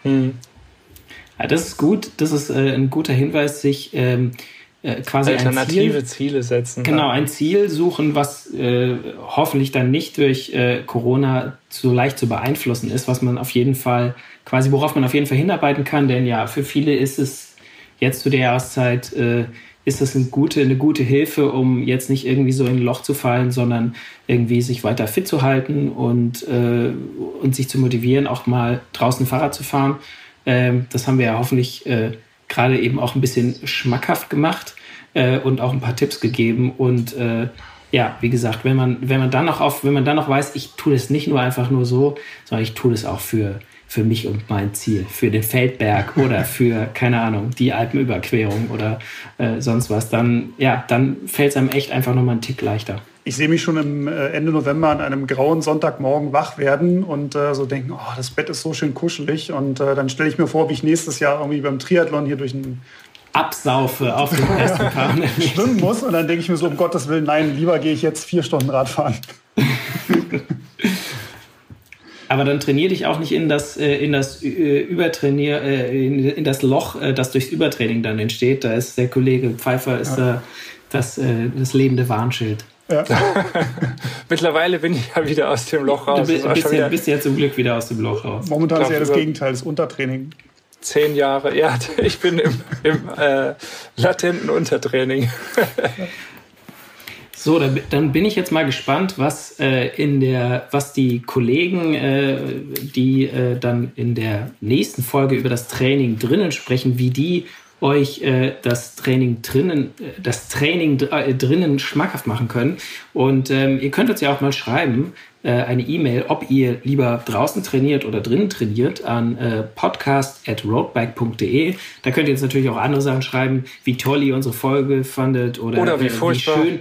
Hm. Ja, das ist gut. Das ist äh, ein guter Hinweis, sich ähm, äh, quasi alternative ein Ziel, Ziele setzen. Genau, ein Ziel suchen, was äh, hoffentlich dann nicht durch äh, Corona so leicht zu beeinflussen ist, was man auf jeden Fall quasi worauf man auf jeden Fall hinarbeiten kann, denn ja, für viele ist es jetzt zu der Jahreszeit äh, ist das eine gute, eine gute Hilfe, um jetzt nicht irgendwie so in ein Loch zu fallen, sondern irgendwie sich weiter fit zu halten und, äh, und sich zu motivieren, auch mal draußen Fahrrad zu fahren. Ähm, das haben wir ja hoffentlich äh, gerade eben auch ein bisschen schmackhaft gemacht äh, und auch ein paar Tipps gegeben. Und äh, ja, wie gesagt, wenn man, wenn man dann noch auf, wenn man dann noch weiß, ich tue das nicht nur einfach nur so, sondern ich tue das auch für, für mich und mein Ziel, für den Feldberg oder für, keine Ahnung, die Alpenüberquerung oder äh, sonst was, dann, ja, dann fällt es einem echt einfach nochmal einen Tick leichter. Ich sehe mich schon im äh, Ende November an einem grauen Sonntagmorgen wach werden und äh, so denken, oh, das Bett ist so schön kuschelig. Und äh, dann stelle ich mir vor, wie ich nächstes Jahr irgendwie beim Triathlon hier durch ein Absaufe auf dem ersten Kahn schwimmen muss. Und dann denke ich mir so, um Gottes Willen, nein, lieber gehe ich jetzt vier Stunden Radfahren. Aber dann trainier dich auch nicht in das, äh, in das äh, Übertrainier, äh, in, das Loch, das durchs Übertraining dann entsteht. Da ist der Kollege Pfeiffer ist ja. das, das lebende Warnschild. Ja. Mittlerweile bin ich ja wieder aus dem Loch raus. Du bist, bist, ja, bist ja zum Glück wieder aus dem Loch raus. Momentan ist ja das Gegenteil, das Untertraining. Zehn Jahre, ja, ich bin im, im äh, latenten Untertraining. So, dann, bin ich jetzt mal gespannt, was äh, in der, was die Kollegen, äh, die äh, dann in der nächsten Folge über das Training drinnen sprechen, wie die euch äh, das Training drinnen, äh, das Training äh, drinnen schmackhaft machen können. Und ähm, ihr könnt uns ja auch mal schreiben, eine E-Mail, ob ihr lieber draußen trainiert oder drinnen trainiert, an äh, podcast.roadbike.de. Da könnt ihr jetzt natürlich auch andere Sachen schreiben, wie toll ihr unsere Folge fandet oder, oder wie, wie schön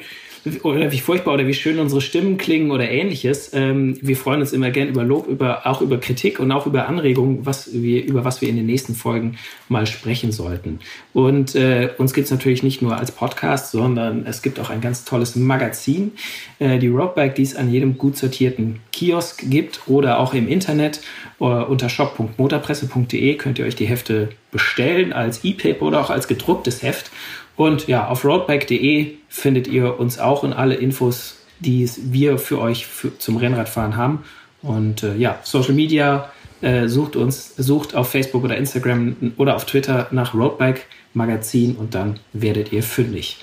oder wie furchtbar oder wie schön unsere Stimmen klingen oder ähnliches. Ähm, wir freuen uns immer gern über Lob, über, auch über Kritik und auch über Anregungen, was wir, über was wir in den nächsten Folgen mal sprechen sollten. Und äh, uns gibt es natürlich nicht nur als Podcast, sondern es gibt auch ein ganz tolles Magazin, äh, die Roadbike, die es an jedem gut sortierten Kiosk gibt oder auch im Internet äh, unter shop.motorpresse.de könnt ihr euch die Hefte bestellen als E-Paper oder auch als gedrucktes Heft. Und ja, auf roadbike.de findet ihr uns auch und alle Infos, die wir für euch für, zum Rennradfahren haben. Und äh, ja, Social Media äh, sucht uns, sucht auf Facebook oder Instagram oder auf Twitter nach Roadbike Magazin und dann werdet ihr fündig.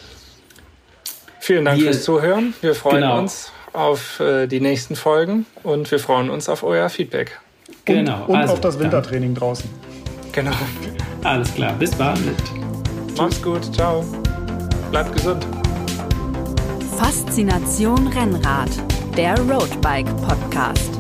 Vielen Dank wir, fürs Zuhören. Wir freuen genau. uns auf äh, die nächsten Folgen und wir freuen uns auf euer Feedback. Genau. Und, und also, auf das Wintertraining dann. draußen. Genau. Alles klar. Bis bald. Mach's gut, ciao. Bleibt gesund. Faszination Rennrad, der Roadbike Podcast.